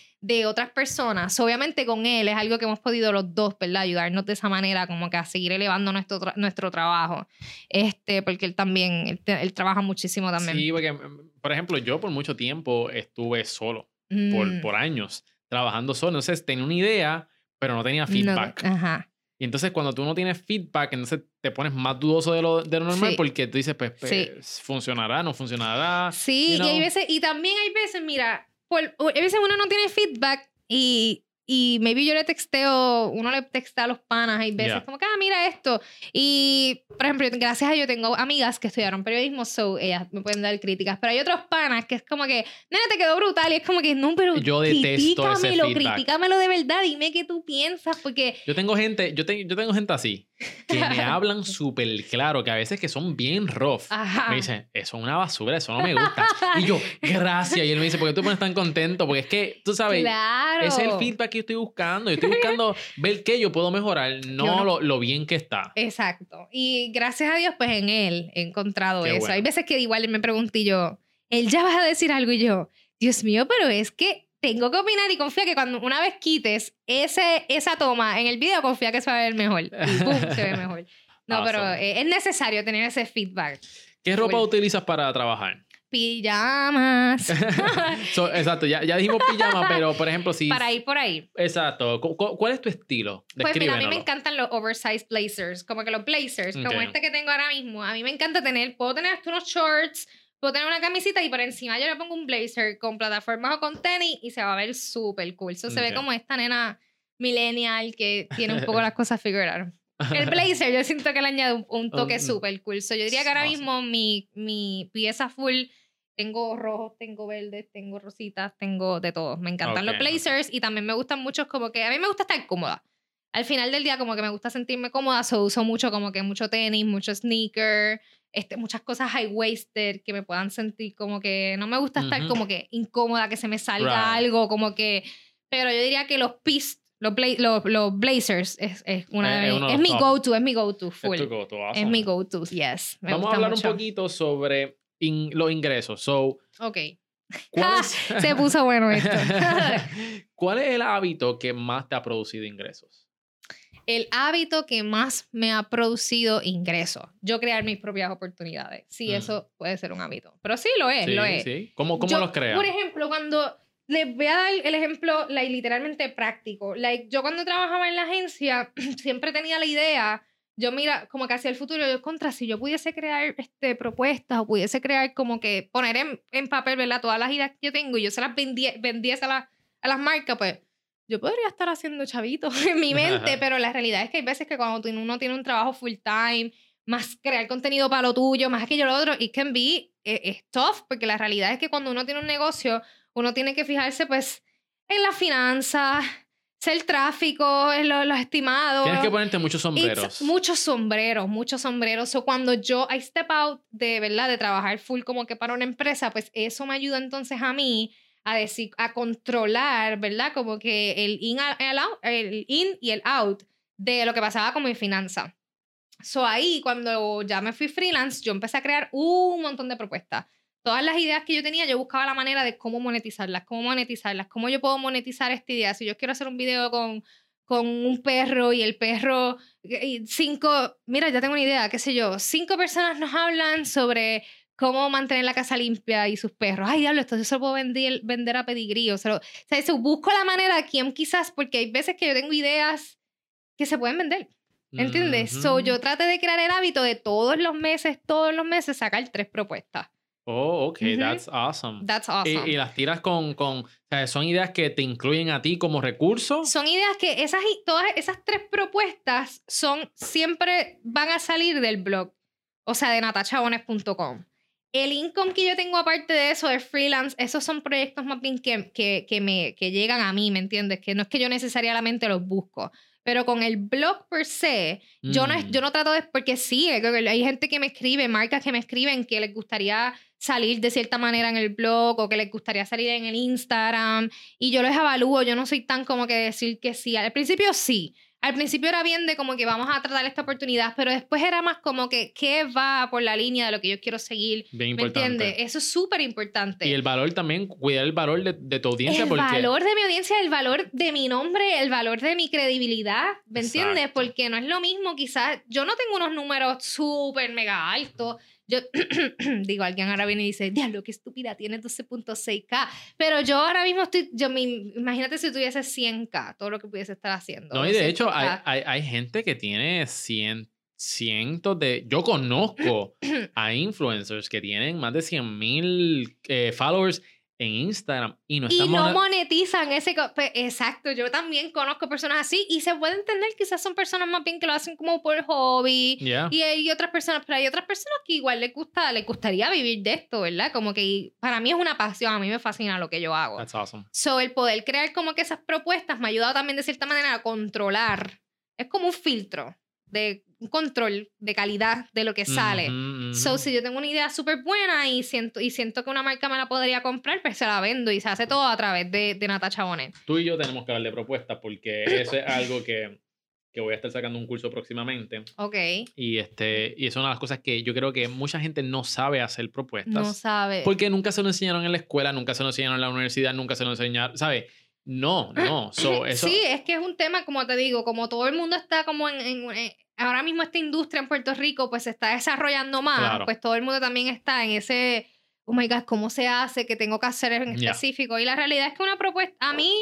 S3: otras personas. Obviamente con él es algo que hemos podido los dos, ¿verdad? Ayudarnos de esa manera, como que a seguir elevando nuestro, tra- nuestro trabajo. Este, porque él también, él, él trabaja muchísimo también.
S1: Sí, porque, mm, por ejemplo, yo por mucho tiempo estuve solo, por,
S3: Mm,
S1: por años, trabajando solo. Entonces tenía una idea, pero no tenía
S3: no-
S1: feedback.
S3: ajá.
S1: Y entonces cuando tú no tienes feedback, entonces te pones más dudoso de lo, de lo normal
S3: Sí.
S1: porque tú dices, pues,
S3: Sí.
S1: pues, funcionará, no funcionará.
S3: Sí,
S1: you
S3: y hay veces, y también hay veces, mira, por, a veces uno no tiene feedback y, y maybe yo le texteo, uno le texta a los panas, hay veces
S1: Ya.
S3: como que, ah, mira esto. Y, por ejemplo, gracias a Dios tengo amigas que estudiaron periodismo, so ellas me pueden dar críticas, pero hay otros panas que es como que, nena, te quedó brutal, y es como que, no, pero
S1: Yo detesto ese
S3: critícamelo,
S1: feedback.
S3: critícamelo de verdad, dime qué tú piensas, porque
S1: Yo tengo gente, yo, te- yo tengo gente así, que me hablan súper claro, que a veces que son bien rough.
S3: Ajá.
S1: Me dicen, eso es una basura, eso no me gusta. Y yo, gracias. Y él me dice, ¿por qué tú pones tan contento? Porque es que, tú sabes,
S3: claro.
S1: ese es el feedback que yo estoy buscando. Yo estoy buscando ver qué yo puedo mejorar, no, Lo, lo bien que está.
S3: Exacto. Y gracias a Dios, pues en él he encontrado
S1: Qué
S3: eso.
S1: bueno.
S3: Hay veces que igual él me pregunté y yo, él ya vas a decir algo y yo, Dios mío, pero es que tengo que opinar y confía que cuando una vez quites ese, esa toma en el video, confía que se va a ver mejor. Y boom, se ve mejor. No, pero
S1: Awesome.
S3: eh, es necesario tener ese feedback.
S1: ¿Qué ropa
S3: Full.
S1: utilizas para trabajar?
S3: Pijamas.
S1: So, exacto, ya, ya dijimos pijama, pero por ejemplo, si...
S3: Para ir por ahí.
S1: Exacto. ¿cu- cu- ¿Cuál es tu estilo?
S3: Pues mira, a mí me encantan los oversized blazers, como que los blazers,
S1: Ok.
S3: como este que tengo ahora mismo. A mí me encanta tener, puedo tener hasta unos shorts, puedo tener una camisita y por encima yo le pongo un blazer con plataformas o con tenis y se va a ver súper cool. Eso se ve como esta nena millennial que tiene un poco las cosas figured out. El blazer, yo siento que le añade un, un toque súper cool. So, yo diría que ahora mismo mi, mi pieza full, tengo rojos, tengo verdes, tengo rositas, tengo de todo. Me encantan los
S1: Ok, ok.
S3: blazers y también me gustan mucho como que a mí me gusta estar cómoda. Al final del día como que me gusta sentirme cómoda, so uso mucho como que mucho tenis, mucho sneaker, este, muchas cosas high waisted que me puedan sentir como que no me gusta estar
S1: Ujú.
S3: como que incómoda, que se me salga
S1: Right.
S3: algo, como que pero yo diría que los pis, los, bla- los, los blazers es, es una
S1: Es-
S3: de
S1: es
S3: mis- es mi go-to, es mi go-to,
S1: Es
S3: full. Es
S1: awesome.
S3: mi go-to, yes. Me
S1: Vamos a
S3: gusta
S1: hablar
S3: mucho.
S1: un poquito sobre in- los ingresos. So,
S3: Ok.
S1: ¿cuál
S3: Ah,
S1: es-
S3: se puso bueno esto.
S1: ¿Cuál es el hábito que más te ha producido ingresos?
S3: El hábito que más me ha producido ingresos. Yo crear mis propias oportunidades. Sí,
S1: Mm.
S3: eso puede ser un hábito. Pero sí lo es,
S1: sí,
S3: lo es.
S1: sí. ¿Cómo, cómo
S3: Yo,
S1: los creas?
S3: Por ejemplo, cuando les voy a dar el ejemplo like, literalmente práctico. Like, yo cuando trabajaba en la agencia siempre tenía la idea, yo mira, como que hacia el futuro, yo contra, si yo pudiese crear este, propuestas o pudiese crear como que poner en, en papel, ¿verdad? Todas las ideas que yo tengo y yo se las vendie- vendiese a, la- a las marcas, pues yo podría estar haciendo chavitos en mi mente, pero la realidad es que hay veces que cuando uno tiene un trabajo full time, más crear contenido para lo tuyo, más aquello lo otro, it can be, eh, es tough, porque la realidad es que cuando uno tiene un negocio, uno tiene que fijarse pues en las finanzas, el tráfico, en lo- los estimados.
S1: Tienes que ponerte muchos
S3: It's
S1: sombreros.
S3: muchos sombreros, muchos sombreros. So, cuando yo I step out de verdad de trabajar full como que para una empresa, pues eso me ayuda entonces a mí a decir, a controlar, ¿verdad? Como que el in, el out, el in y el out de lo que pasaba con mi finanza. So ahí, cuando ya me fui freelance, yo empecé a crear un montón de propuestas. Todas las ideas que yo tenía, yo buscaba la manera de cómo monetizarlas, cómo monetizarlas, cómo yo puedo monetizar esta idea. Si yo quiero hacer un video con, con un perro y el perro, y cinco, mira, ya tengo una idea, qué sé yo, cinco personas nos hablan sobre cómo mantener la casa limpia y sus perros. Ay, diablo, esto yo se lo puedo vender, vender a pedigrí. O, se lo- o sea, eso, busco la manera, quién quizás, porque hay veces que yo tengo ideas que se pueden vender. ¿Entiendes? So,
S1: Ujú.
S3: yo traté de crear el hábito de todos los meses, todos los meses sacar tres propuestas.
S1: Oh, ok,
S3: Ujú.
S1: that's awesome.
S3: That's
S1: Y-
S3: awesome.
S1: Y, las tiras con, con, o sea, son ideas que te incluyen a ti como recurso.
S3: Son ideas que esas, todas esas tres propuestas son, siempre van a salir del blog, o sea, de natachabones.com. El income que yo tengo aparte de eso, de freelance, esos son proyectos más bien que, que, que me, que llegan a mí, ¿me entiendes? Que no es que yo necesariamente los busco. Pero con el blog per se, yo no, es-
S1: Mm.
S3: yo no trato de... Porque sí, eh, hay gente que me escribe, marcas que me escriben que les gustaría salir de cierta manera en el blog o que les gustaría salir en el Instagram y yo los evalúo, yo no soy tan como que decir que sí. Al principio sí. Al principio era bien de como que vamos a tratar esta oportunidad, pero después era más como que qué va por la línea de lo que yo quiero seguir.
S1: Bien
S3: ¿Me entiendes? Eso es súper importante.
S1: Y el valor también, cuidar el valor de, de tu audiencia.
S3: El
S1: porque
S3: valor de mi audiencia, el valor de mi nombre, el valor de mi credibilidad, ¿me entiendes? Porque no es lo mismo, quizás yo no tengo unos números súper mega altos. Yo digo, alguien ahora viene y dice, diablo, qué estúpida, tiene 12.6K. Pero yo ahora mismo estoy, yo me, imagínate si tuviese 100K, todo lo que pudiese estar haciendo.
S1: No, y de hecho,
S3: 200K.
S1: hay, hay, hay gente que tiene cien, cientos de. Yo conozco a influencers que tienen más de 100 mil followers en Instagram y no
S3: Y
S1: están
S3: no
S1: mone-
S3: monetizan ese... Exacto, yo también conozco personas así y se puede entender, quizás son personas más bien que lo hacen como por hobby.
S1: Yeah.
S3: Y hay otras personas, pero hay otras personas que igual les gusta, les gustaría vivir de esto, ¿verdad? Como que para mí es una pasión, a mí me fascina lo que yo hago.
S1: That's awesome.
S3: So, el poder crear como que esas propuestas me ha ayudado también de cierta manera a controlar. Es como un filtro de control de calidad de lo que sale.
S1: Ujú,
S3: So,
S1: ujú.
S3: si yo tengo una idea súper buena y siento, y siento que una marca me la podría comprar, pues se la vendo y se hace todo a través de, de Natacha Bonet.
S1: Tú y yo tenemos que hablar de propuestas porque eso es algo que, que voy a estar sacando un curso próximamente.
S3: Ok.
S1: Y, este, y es una de las cosas que yo creo que mucha gente no sabe hacer propuestas.
S3: No sabe.
S1: Porque nunca se lo enseñaron en la escuela, nunca se lo enseñaron en la universidad, nunca se lo enseñaron, ¿sabes? No, no. So, eso,
S3: Sí, es que es un tema, como te digo, como todo el mundo está como en, en- en- ahora mismo esta industria en Puerto Rico pues se está desarrollando más,
S1: Claro.
S3: pues todo el mundo también está en ese, oh my God, ¿cómo se hace? ¿Qué tengo que hacer en
S1: Ya.
S3: específico? Y la realidad es que una propuesta, a mí,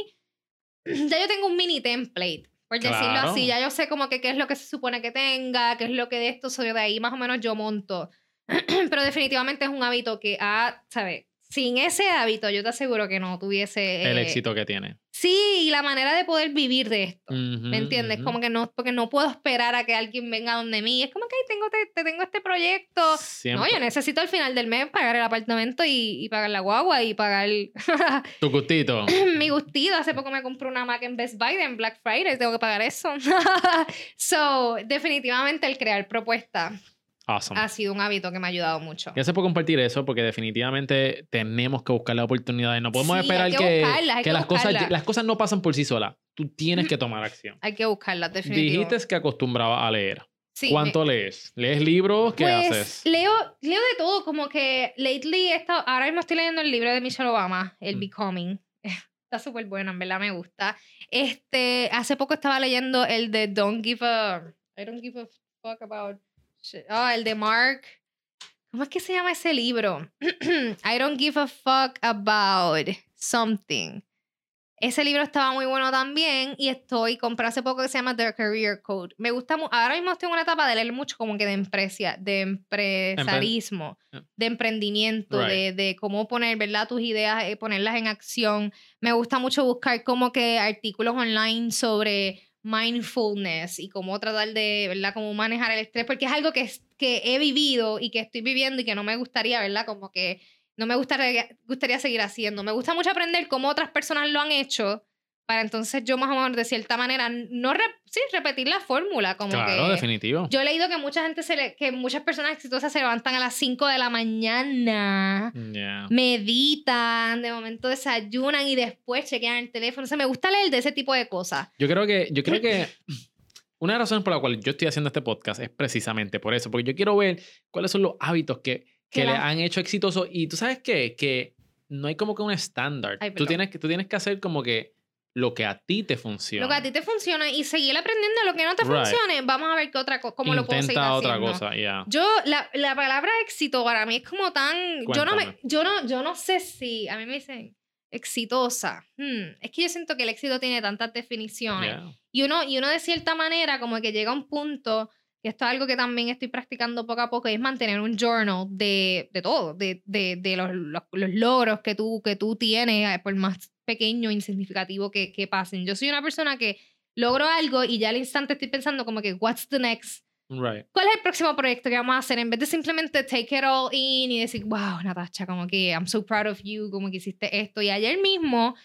S3: ya yo tengo un mini template. Por decirlo
S1: Claro.
S3: así, ya yo sé como que qué es lo que se supone que tenga, qué es lo que de esto soy de ahí, más o menos yo monto. Pero definitivamente es un hábito que ha, ¿sabes? Sin ese hábito, yo te aseguro que no tuviese...
S1: El
S3: eh,
S1: éxito que tiene.
S3: Sí, y la manera de poder vivir de esto. ¿Me
S1: ¿Me
S3: entiendes? Como que no, porque no puedo esperar a que alguien venga donde mí. Es como que "Ay, tengo, te, te tengo este proyecto. No, yo necesito al final del mes pagar el apartamento y, y pagar la guagua y pagar
S1: Tu gustito.
S3: mi gustito. Hace poco me compré una Mac en Best Buy en Black Friday, tengo que pagar eso. so, definitivamente el crear propuestas
S1: Awesome.
S3: ha sido un hábito que me ha ayudado mucho.
S1: Gracias por compartir eso, porque definitivamente tenemos que buscar las oportunidades. No podemos
S3: Sí,
S1: esperar
S3: que
S1: que,
S3: buscarlas,
S1: que
S3: que
S1: las, cosas, las cosas no pasan por sí solas. Tú tienes que tomar acción.
S3: Hay que buscarlas, definitivamente.
S1: Dijiste que acostumbrabas a leer.
S3: Sí,
S1: ¿Cuánto lees? ¿Lees libros? ¿Qué
S3: pues,
S1: haces?
S3: Leo, leo de todo, como que lately, he estado- ahora mismo estoy leyendo el libro de Michelle Obama, El
S1: Mm.
S3: Becoming. Está súper bueno, en verdad me gusta. Este, hace poco estaba leyendo el de Don't Give a... I don't give a fuck about... Ah, el de Mark. ¿Cómo es que se llama ese libro? I don't give a fuck about something. Ese libro estaba muy bueno también y estoy compré hace poco que se llama The Career Code. Me gusta mu- ahora mismo estoy en una etapa de leer mucho como que de empresia, de empresarismo,
S1: Eh.
S3: de emprendimiento,
S1: Right.
S3: de, de cómo poner, ¿verdad? Tus ideas, eh, ponerlas en acción. Me gusta mucho buscar como que artículos online sobre mindfulness y cómo tratar de, ¿verdad? Cómo manejar el estrés, porque es algo que, que he vivido y que estoy viviendo y que no me gustaría, ¿verdad? Como que no me gustaría, gustaría seguir haciendo. Me gusta mucho aprender cómo otras personas lo han hecho para entonces yo más o menos de cierta manera no re- sí, repetir la fórmula como
S1: Claro,
S3: que
S1: definitivo.
S3: yo he leído que mucha gente se le- que muchas personas exitosas se levantan a las 5 de la mañana
S1: Yeah.
S3: meditan, de momento desayunan y después chequean el teléfono. O sea, me gusta leer de ese tipo de cosas.
S1: Yo creo que, yo creo que una de las razones por la cual yo estoy haciendo este podcast es precisamente por eso, porque yo quiero ver cuáles son los hábitos que, que le han hecho exitoso y tú sabes qué, que no hay como que un estándar. Tú tienes, que- tú tienes que hacer como que lo que a ti te funciona.
S3: Lo que a ti te funciona y seguir aprendiendo lo que no te
S1: Right.
S3: funcione, vamos a ver qué otra cómo lo puedo seguir
S1: Intenta otra
S3: haciendo.
S1: cosa, ya.
S3: Yo, la, la palabra éxito para mí es como tan. Yo no, me, yo, no, yo no sé si. A mí me dicen exitosa. Hmm, Es que yo siento que el éxito tiene tantas definiciones.
S1: Yeah.
S3: Y, uno, y uno, de cierta manera, como que llega a un punto. que esto es algo que también estoy practicando poco a poco, es mantener un journal de, de todo, de, de, de los, los, los logros que tú, que tú tienes, eh, por más pequeño insignificativo que, que pasen. Yo soy una persona que logro algo y ya al instante estoy pensando como que, what's the next?
S1: Right.
S3: ¿Cuál es el próximo proyecto que vamos a hacer? En vez de simplemente take it all in y decir, wow, Natacha, como que I'm so proud of you, como que hiciste esto. Y ayer mismo,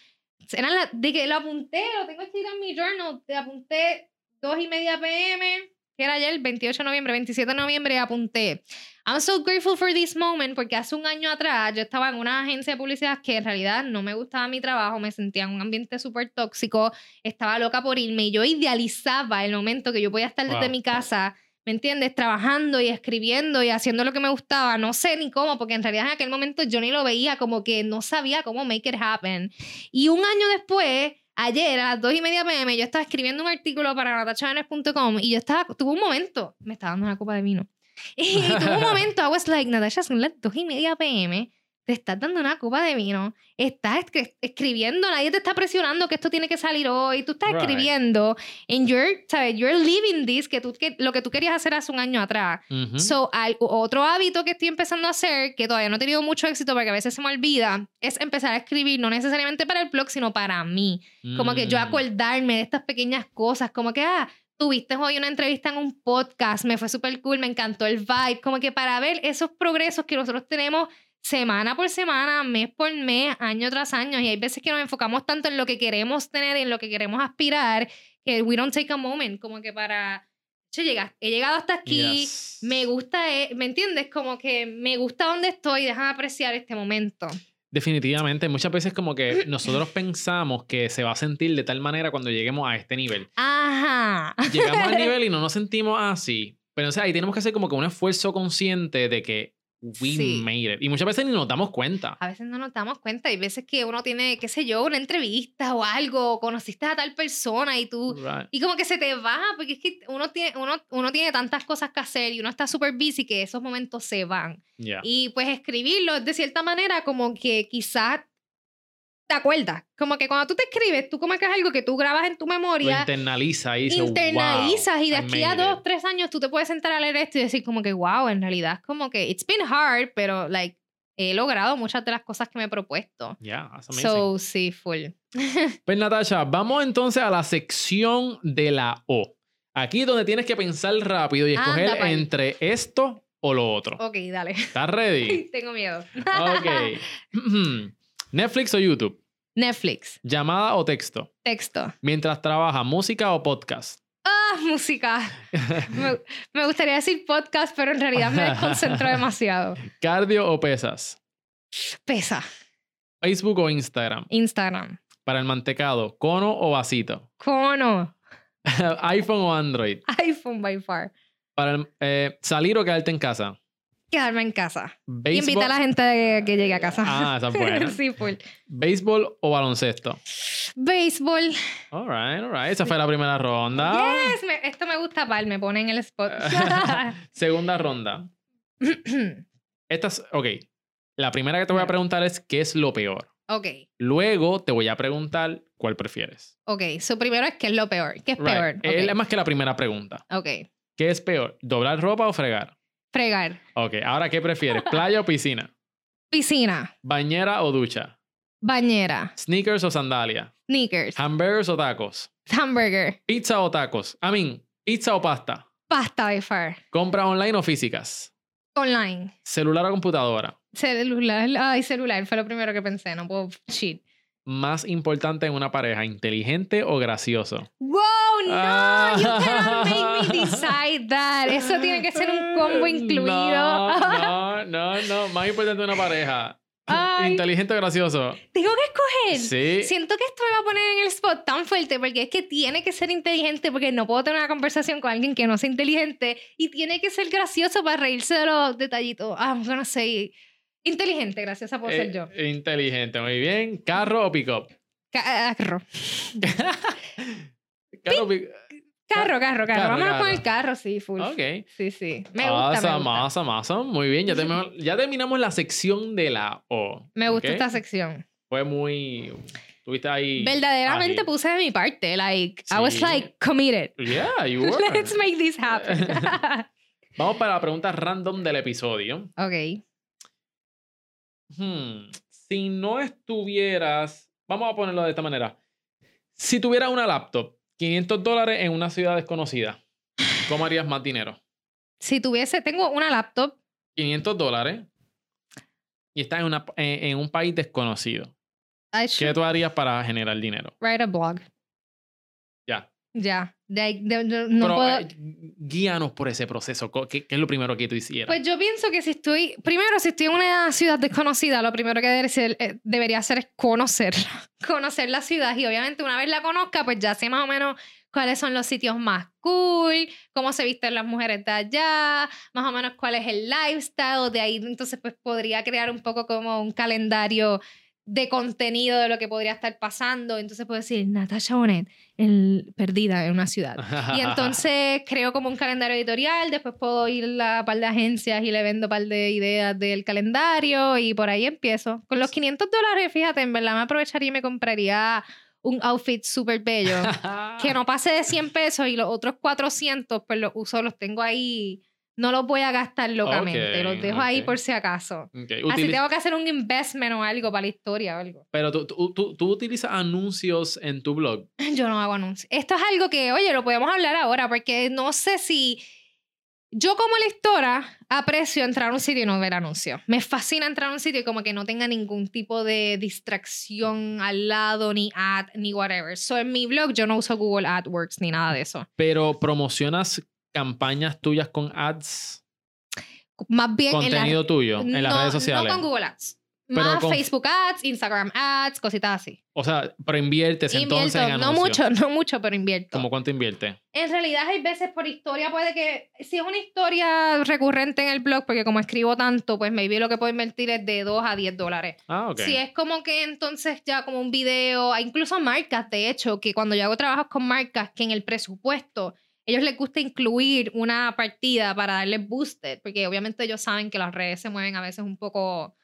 S3: eran la- de que lo apunté, lo tengo escrito en mi journal, te apunté 2 y media pm, que era ayer, 28 de noviembre, 27 de noviembre, y apunté. I'm so grateful for this moment, porque hace un año atrás yo estaba en una agencia de publicidad que en realidad no me gustaba mi trabajo, me sentía en un ambiente súper tóxico, estaba loca por irme y yo idealizaba el momento que yo podía estar desde
S1: Wow.
S3: mi casa ¿me entiendes? Trabajando y escribiendo y haciendo lo que me gustaba. No sé ni cómo, porque en realidad en aquel momento yo ni lo veía, como que no sabía cómo make it happen. Y un año después, ayer a las 2 y media pm, yo estaba escribiendo un artículo para natachavenes.com y yo estaba, tuve un momento, me estaba dando una copa de vino. Y tuve un momento, I was like, Natasha, son las 2 y media pm, te estás dando una copa de vino, estás escri- escribiendo, nadie te está presionando que esto tiene que salir hoy, tú estás
S1: Right.
S3: escribiendo, and you're, ¿sabes? You're living this, que tú, que, lo que tú querías hacer hace un año atrás.
S1: Ujú.
S3: So, al- otro hábito que estoy empezando a hacer, que todavía no he tenido mucho éxito porque a veces se me olvida, es empezar a escribir, no necesariamente para el blog, sino para mí. Como que yo
S1: Mm.
S3: acordarme de estas pequeñas cosas, como que, ah, tuviste hoy una entrevista en un podcast, me fue súper cool, me encantó el vibe, como que para ver esos progresos que nosotros tenemos semana por semana, mes por mes, año tras año, y hay veces que nos enfocamos tanto en lo que queremos tener, en lo que queremos aspirar, que we don't take a moment, como que para, che, llega, he llegado hasta aquí,
S1: Yes.
S3: me gusta, eh, ¿me entiendes? Como que me gusta donde estoy, déjame apreciar este momento.
S1: Definitivamente, muchas veces como que nosotros pensamos que se va a sentir de tal manera cuando lleguemos a este nivel.
S3: Ajá.
S1: Llegamos al nivel y no nos sentimos así. Pero o sea, ahí tenemos que hacer como que un esfuerzo consciente de que we
S3: Sí.
S1: made it. Y muchas veces ni nos damos cuenta.
S3: A veces no nos damos cuenta. Hay veces que uno tiene, qué sé yo, una entrevista o algo, o conociste a tal persona y tú...
S1: Right.
S3: Y como que se te va, porque es que uno tiene, uno, uno tiene tantas cosas que hacer y uno está súper busy que esos momentos se van.
S1: Yeah.
S3: Y pues escribirlo es de cierta manera como que quizás te acuerdas. Como que cuando tú te escribes, tú como que es algo que tú grabas en tu
S1: Lo
S3: memoria,
S1: internaliza y
S3: internalizas
S1: wow,
S3: y de aquí a dos, tres años tú te puedes sentar a leer esto y decir como que wow, en realidad es como que it's been hard, pero like he logrado muchas de las cosas que me he propuesto.
S1: Yeah, that's amazing.
S3: So, sí, full.
S1: Pues Natasha, vamos entonces a la sección de la O. Aquí donde tienes que pensar rápido y
S3: Anda,
S1: escoger
S3: pal.
S1: entre esto o lo otro.
S3: Ok, dale.
S1: ¿Estás ready?
S3: Tengo miedo.
S1: Ok. Netflix o YouTube.
S3: Netflix,
S1: Llamada o texto.
S3: texto.
S1: Mientras trabaja, música o podcast.
S3: Ah, música. Me, me gustaría decir podcast, pero en realidad me desconcentro demasiado.
S1: Cardio o pesas.
S3: Pesa.
S1: Facebook o Instagram.
S3: Instagram.
S1: Para el mantecado, cono o vasito.
S3: Cono.
S1: iPhone o Android.
S3: iPhone by far.
S1: Para el- eh, salir o quedarte en casa.
S3: Quedarme en casa. Invita a la gente que, que llegue a casa.
S1: Ah, esa es buena.
S3: sí, full.
S1: béisbol o baloncesto.
S3: Béisbol.
S1: Alright, alright. Esa fue la primera ronda.
S3: Yes, me- esto me gusta pal, me pone en el spot.
S1: Segunda ronda. Esta es, ok. La primera que te voy a preguntar es qué es lo peor.
S3: ok,
S1: Luego te voy a preguntar cuál prefieres.
S3: ok. So primero es qué es lo peor. ¿Qué es
S1: Right.
S3: peor?
S1: Es más que la primera pregunta.
S3: ok.
S1: ¿Qué es peor? ¿Doblar ropa o fregar?
S3: Fregar.
S1: Ok, ahora ¿qué prefieres? ¿Playa o piscina?
S3: Piscina.
S1: ¿Bañera o ducha?
S3: Bañera.
S1: ¿Sneakers o sandalia?
S3: Sneakers.
S1: ¿Hamburgers o tacos?
S3: Hamburger.
S1: ¿Pizza o tacos? I mean, ¿pizza o pasta?
S3: Pasta by far.
S1: ¿Compra online o físicas?
S3: Online.
S1: ¿Celular o computadora?
S3: Celular. Ay, celular. Fue lo primero que pensé. No puedo cheat.
S1: ¿Más importante en una pareja, inteligente o gracioso?
S3: ¡Wow! ¡No!
S1: Ah.
S3: You cannot make me decide that. Eso tiene que ser un combo incluido.
S1: No, no, no, no. Más importante en una pareja.
S3: Ay.
S1: Inteligente o gracioso.
S3: Tengo que escoger.
S1: Sí.
S3: Siento que esto me va a poner en el spot tan fuerte porque es que tiene que ser inteligente porque no puedo tener una conversación con alguien que no sea inteligente y tiene que ser gracioso para reírse de los detallitos. Ah, I'm gonna say inteligente, graciosa puedo ser
S1: Eh,
S3: yo.
S1: inteligente, muy bien. ¿Carro o pick-up?
S3: Carro.
S1: Carro pick
S3: Carro, carro, carro.
S1: Carro,
S3: Vámonos con el carro, sí, full.
S1: Ok.
S3: Sí, sí. Me gusta, me
S1: Awesome,
S3: gusta.
S1: awesome, awesome. Muy bien, ya, terminamos- ya terminamos la sección de la O.
S3: Me gusta
S1: ¿ok?
S3: esta sección.
S1: Fue muy... Tuviste ahí...
S3: Verdaderamente puse de mi parte. Like, I was like committed.
S1: Yeah, you were.
S3: Let's make this happen.
S1: Vamos para la pregunta random del episodio.
S3: ok.
S1: Hmm, Si no estuvieras... Vamos a ponerlo de esta manera. Si tuvieras una laptop, 500 dólares en una ciudad desconocida, ¿cómo harías más dinero?
S3: Si tuviese, tengo una laptop
S1: 500 dólares y estás en, una, en, en un país desconocido.
S3: I
S1: ¿Qué tú harías para generar dinero?
S3: write a blog.
S1: Ya.
S3: Ya. De de- de- no
S1: Pero
S3: puedo-
S1: eh, guíanos por ese proceso. ¿Qué, qué es lo primero que tú hicieras?
S3: Pues yo pienso que si estoy, primero, si estoy en una ciudad desconocida, lo primero que debería hacer, eh, debería hacer es conocerla, conocer la ciudad y obviamente una vez la conozca, pues ya sé más o menos cuáles son los sitios más cool, cómo se visten las mujeres de allá, más o menos cuál es el lifestyle, de ahí entonces pues podría crear un poco como un calendario de contenido de lo que podría estar pasando, entonces puedo decir, Natasha Bonet, el, perdida en una ciudad. Y entonces creo como un calendario editorial, después puedo ir a un par de agencias y le vendo un par de ideas del calendario y por ahí empiezo. Con los 500 dólares, fíjate, en verdad me aprovecharía y me compraría un outfit súper bello. que no pase de 100 pesos y los otros 400, pues los uso, los tengo ahí. No los voy a gastar locamente,
S1: Ok,
S3: los dejo ahí por si acaso.
S1: Ok,
S3: Así
S1: utili-
S3: tengo que hacer un investment o algo para la historia o algo.
S1: Pero tú, tú, tú- tú utilizas anuncios en tu blog.
S3: Yo no hago anuncios. Esto es algo que, oye, lo podemos hablar ahora, porque no sé si. Yo, como lectora, aprecio entrar a un sitio y no ver anuncios. Me fascina entrar a un sitio y como que no tenga ningún tipo de distracción al lado, ni ad, ni whatever. So, en mi blog yo no uso Google AdWords ni nada de eso.
S1: Pero promocionas campañas tuyas con ads,
S3: Más bien en la-
S1: contenido tuyo en las redes sociales.
S3: No con Google Ads.
S1: Pero
S3: Más
S1: con-
S3: Facebook Ads, Instagram Ads, cositas así.
S1: O sea, pero inviertes entonces en
S3: Invierto, no
S1: anuncios.
S3: mucho, no mucho, pero invierto.
S1: ¿Cómo cuánto inviertes?
S3: En realidad hay veces por historia puede que, si es una historia recurrente en el blog, porque como escribo tanto, pues maybe lo que puedo invertir es de 2 a 10 dólares.
S1: Ah, ok.
S3: Si es como que entonces ya como un video, incluso marcas, de hecho, que cuando yo hago trabajos con marcas, que en el presupuesto, ellos les gusta incluir una partida para darles boosted, porque obviamente ellos saben que las redes se mueven a veces un poco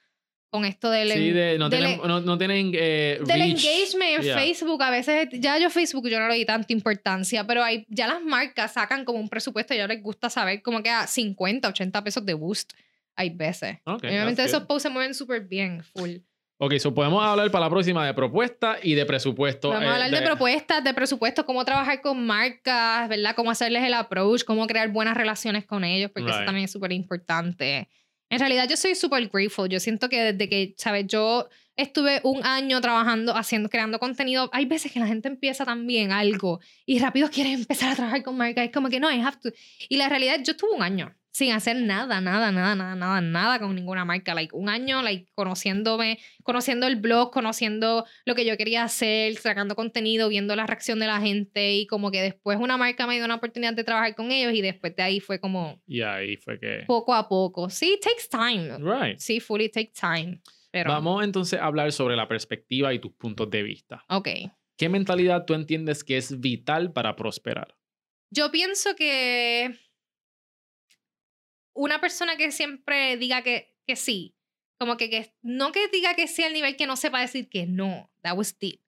S3: con esto del,
S1: Sí, de, no,
S3: del-
S1: tienen, no, no tienen eh,
S3: del
S1: reach.
S3: engagement en
S1: Yeah.
S3: Facebook, a veces, ya yo Facebook yo no le di tanta importancia, pero hay, ya las marcas sacan como un presupuesto y ya les gusta saber como que a 50, 80 pesos de boost Hay veces.
S1: Ok,
S3: Obviamente esos posts se mueven súper bien, full.
S1: Ok, so podemos hablar para la próxima de propuesta y de presupuesto.
S3: Vamos
S1: eh,
S3: a hablar de, propuestas, de presupuestos, cómo trabajar con marcas, ¿verdad? Cómo hacerles el approach, cómo crear buenas relaciones con ellos, porque eso
S1: Right.
S3: también es súper importante. En realidad yo soy súper grateful. Yo siento que desde que, ¿sabes? Yo estuve un año trabajando, haciendo, creando contenido. Hay veces que la gente empieza también algo y rápido quiere empezar a trabajar con marcas. Es como que no, I have to. Y la realidad, yo estuve un año sin hacer nada, nada, nada, nada, nada, nada con ninguna marca. Like, un año, like, conociéndome, conociendo el blog, conociendo lo que yo quería hacer, sacando contenido, viendo la reacción de la gente y como que después una marca me dio una oportunidad de trabajar con ellos y después de ahí fue como
S1: Y ahí fue que.
S3: poco a poco. Sí, it takes time.
S1: Right.
S3: Sí, fully take time. Pero,
S1: Vamos entonces a hablar sobre la perspectiva y tus puntos de vista.
S3: ok.
S1: ¿Qué mentalidad tú entiendes que es vital para prosperar?
S3: Yo pienso que una persona que siempre diga que, que sí, como que, que no que diga que sí al nivel que no sepa decir que no, that was deep,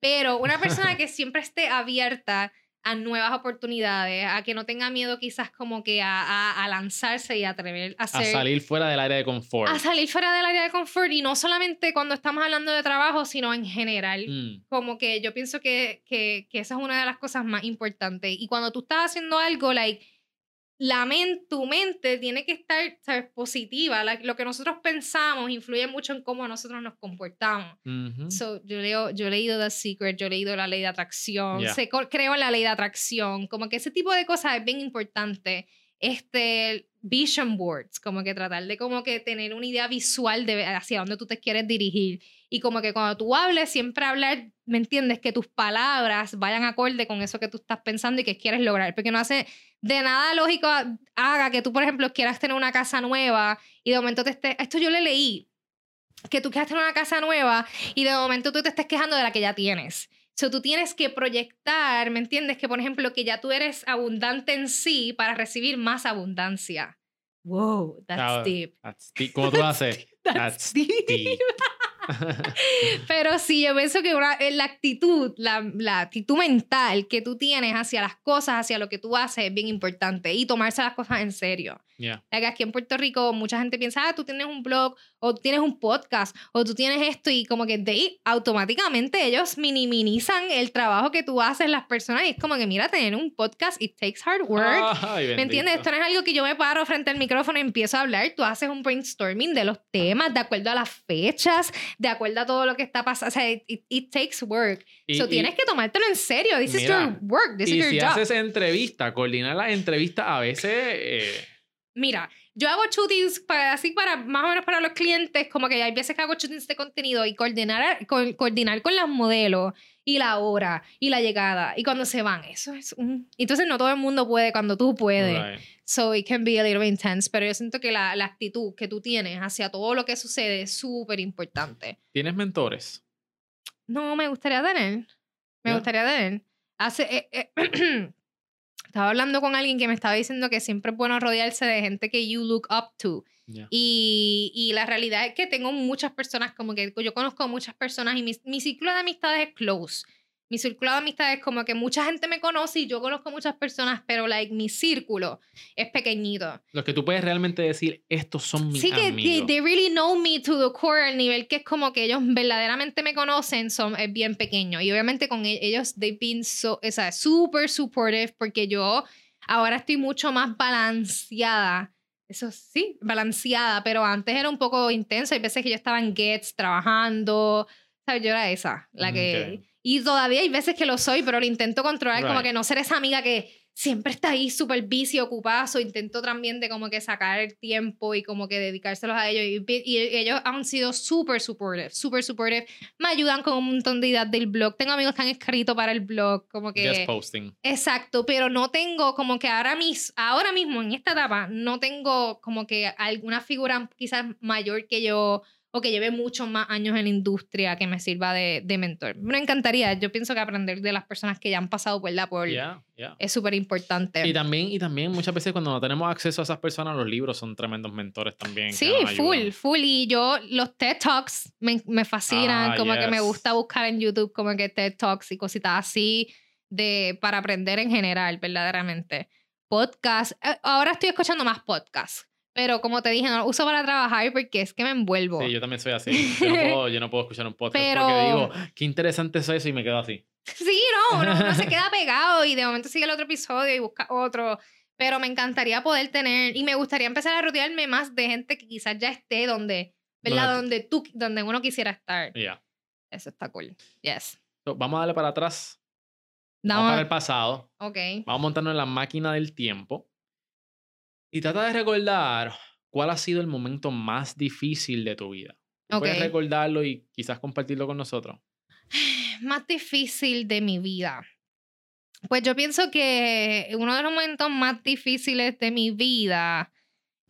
S3: pero una persona que siempre esté abierta a nuevas oportunidades, a que no tenga miedo quizás como que a, a, a lanzarse y a atrever a
S1: salir fuera del área de confort.
S3: a salir fuera del área de confort y no solamente cuando estamos hablando de trabajo, sino en general.
S1: Mm,
S3: Como que yo pienso que, que, que esa es una de las cosas más importantes. Y cuando tú estás haciendo algo, like, la tu mente tiene que estar ¿sabes? positiva. Like, lo que nosotros pensamos influye mucho en cómo nosotros nos comportamos.
S1: ujú.
S3: So, yo, leo, yo he leído The Secret, yo he leído la ley de atracción,
S1: Yeah.
S3: co- creo en la ley de atracción, como que ese tipo de cosas es bien importante. Este, vision boards, como que tratar de como que tener una idea visual de hacia dónde tú te quieres dirigir. Y como que cuando tú hables, siempre hablar, ¿me entiendes? Que tus palabras vayan acorde con eso que tú estás pensando y que quieres lograr. Porque no hace de nada lógico haga que tú, por ejemplo, quieras tener una casa nueva y de momento te estés... Esto yo le leí, que tú quieras tener una casa nueva y de momento tú te estés quejando de la que ya tienes. So, tú tienes que proyectar, ¿me entiendes? Que, por ejemplo, que ya tú eres abundante en sí para recibir más abundancia. Wow, that's
S1: Ah,
S3: deep.
S1: That's deep. ¿Cómo tú haces?
S3: That's deep.
S1: deep.
S3: Pero sí, yo pienso que una- eh, la actitud, la, la actitud mental que tú tienes hacia las cosas, hacia lo que tú haces, es bien importante. Y tomarse las cosas en serio.
S1: Yeah.
S3: Aquí en Puerto Rico mucha gente piensa, ah, tú tienes un blog o tienes un podcast o tú tienes esto y como que de ahí automáticamente ellos minimizan el trabajo que tú haces las personas y es como que mira, tener un podcast, it takes hard work.
S1: Ay,
S3: ¿Me entiendes? Esto no es algo que yo me paro frente al micrófono y empiezo a hablar. Tú haces un brainstorming de los temas, de acuerdo a las fechas, de acuerdo a todo lo que está pasando. O sea, it, it- takes work.
S1: Y-
S3: so
S1: y-
S3: tienes que tomártelo en serio. This is
S1: Mira,
S3: your work. This
S1: y
S3: is your
S1: si
S3: job.
S1: haces entrevista, coordinar las entrevistas a veces. eh,
S3: Mira, yo hago shootings para, así para más o menos para los clientes, como que hay veces que hago shootings de contenido y coordinar, co- coordinar con las modelos y la hora y la llegada y cuando se van. Eso es un... Entonces no todo el mundo puede cuando tú puedes.
S1: right.
S3: So it can be a little intense, pero yo siento que la, la actitud que tú tienes hacia todo lo que sucede es súper importante.
S1: ¿Tienes mentores?
S3: No, me gustaría tener. Me
S1: Ya.
S3: gustaría tener. Hace, eh, eh, estaba hablando con alguien que me estaba diciendo que siempre es bueno rodearse de gente que you look up to.
S1: Yeah.
S3: Y, y la realidad es que tengo muchas personas, como que yo conozco muchas personas y mi, mi círculo de amistades es close. Mi círculo de amistades como que mucha gente me conoce y yo conozco muchas personas, pero like mi círculo es pequeñito.
S1: Los que tú puedes realmente decir, estos son mis
S3: Sí que they,
S1: amigos.
S3: they really know me to the core, al nivel que es como que ellos verdaderamente me conocen, son, es bien pequeño. Y obviamente con e- ellos, they've been so, o sea, super supportive, porque yo ahora estoy mucho más balanceada. Eso sí, balanceada, pero antes era un poco intenso. Hay veces que yo estaba en Gets trabajando, ¿sabes? Yo era esa, la que...
S1: Ok.
S3: Y todavía hay veces que lo soy, pero lo intento controlar, como
S1: Right.
S3: que no ser esa amiga que siempre está ahí súper busy, ocupada. So intento también de como que sacar el tiempo y como que dedicárselos a ellos. Y, y ellos han sido súper supportive, súper supportive. Me ayudan con un montón de ideas del blog. Tengo amigos que han escrito para el blog, como que...
S1: Guest posting.
S3: Exacto, pero no tengo como que ahora, mis, ahora mismo en esta etapa no tengo como que alguna figura quizás mayor que yo o que lleve muchos más años en la industria que me sirva de, de mentor. Me encantaría, yo pienso que aprender de las personas que ya han pasado por la por
S1: Yeah, yeah.
S3: es súper importante.
S1: Y también, y también muchas veces cuando no tenemos acceso a esas personas, los libros son tremendos mentores también.
S3: Sí, full, full. Y yo, los TED Talks me, me fascinan,
S1: Ah,
S3: como que me
S1: yes.
S3: gusta buscar en YouTube como que TED Talks y cositas así de, para aprender en general, verdaderamente. Podcast, eh, ahora estoy escuchando más podcasts, Pero como te dije, no lo uso para trabajar porque es que me envuelvo.
S1: Sí, yo también soy así. Yo no puedo, yo no puedo escuchar un podcast
S3: Pero-
S1: porque digo, qué interesante es eso y me quedo así.
S3: Sí, no, uno, uno se queda pegado y de momento sigue el otro episodio y busca otro. Pero me encantaría poder tener y me gustaría empezar a rodearme más de gente que quizás ya esté donde, ¿verdad?
S1: Donde-
S3: Donde tú, donde uno quisiera estar.
S1: Ya.
S3: Eso está cool. Yes.
S1: So, vamos a darle para atrás. Vamos para el pasado.
S3: ok.
S1: Vamos a montarnos en la máquina del tiempo. Y trata de recordar cuál ha sido el momento más difícil de tu vida. ¿Tú Puedes recordarlo y quizás compartirlo con nosotros.
S3: Más difícil de mi vida. Pues yo pienso que uno de los momentos más difíciles de mi vida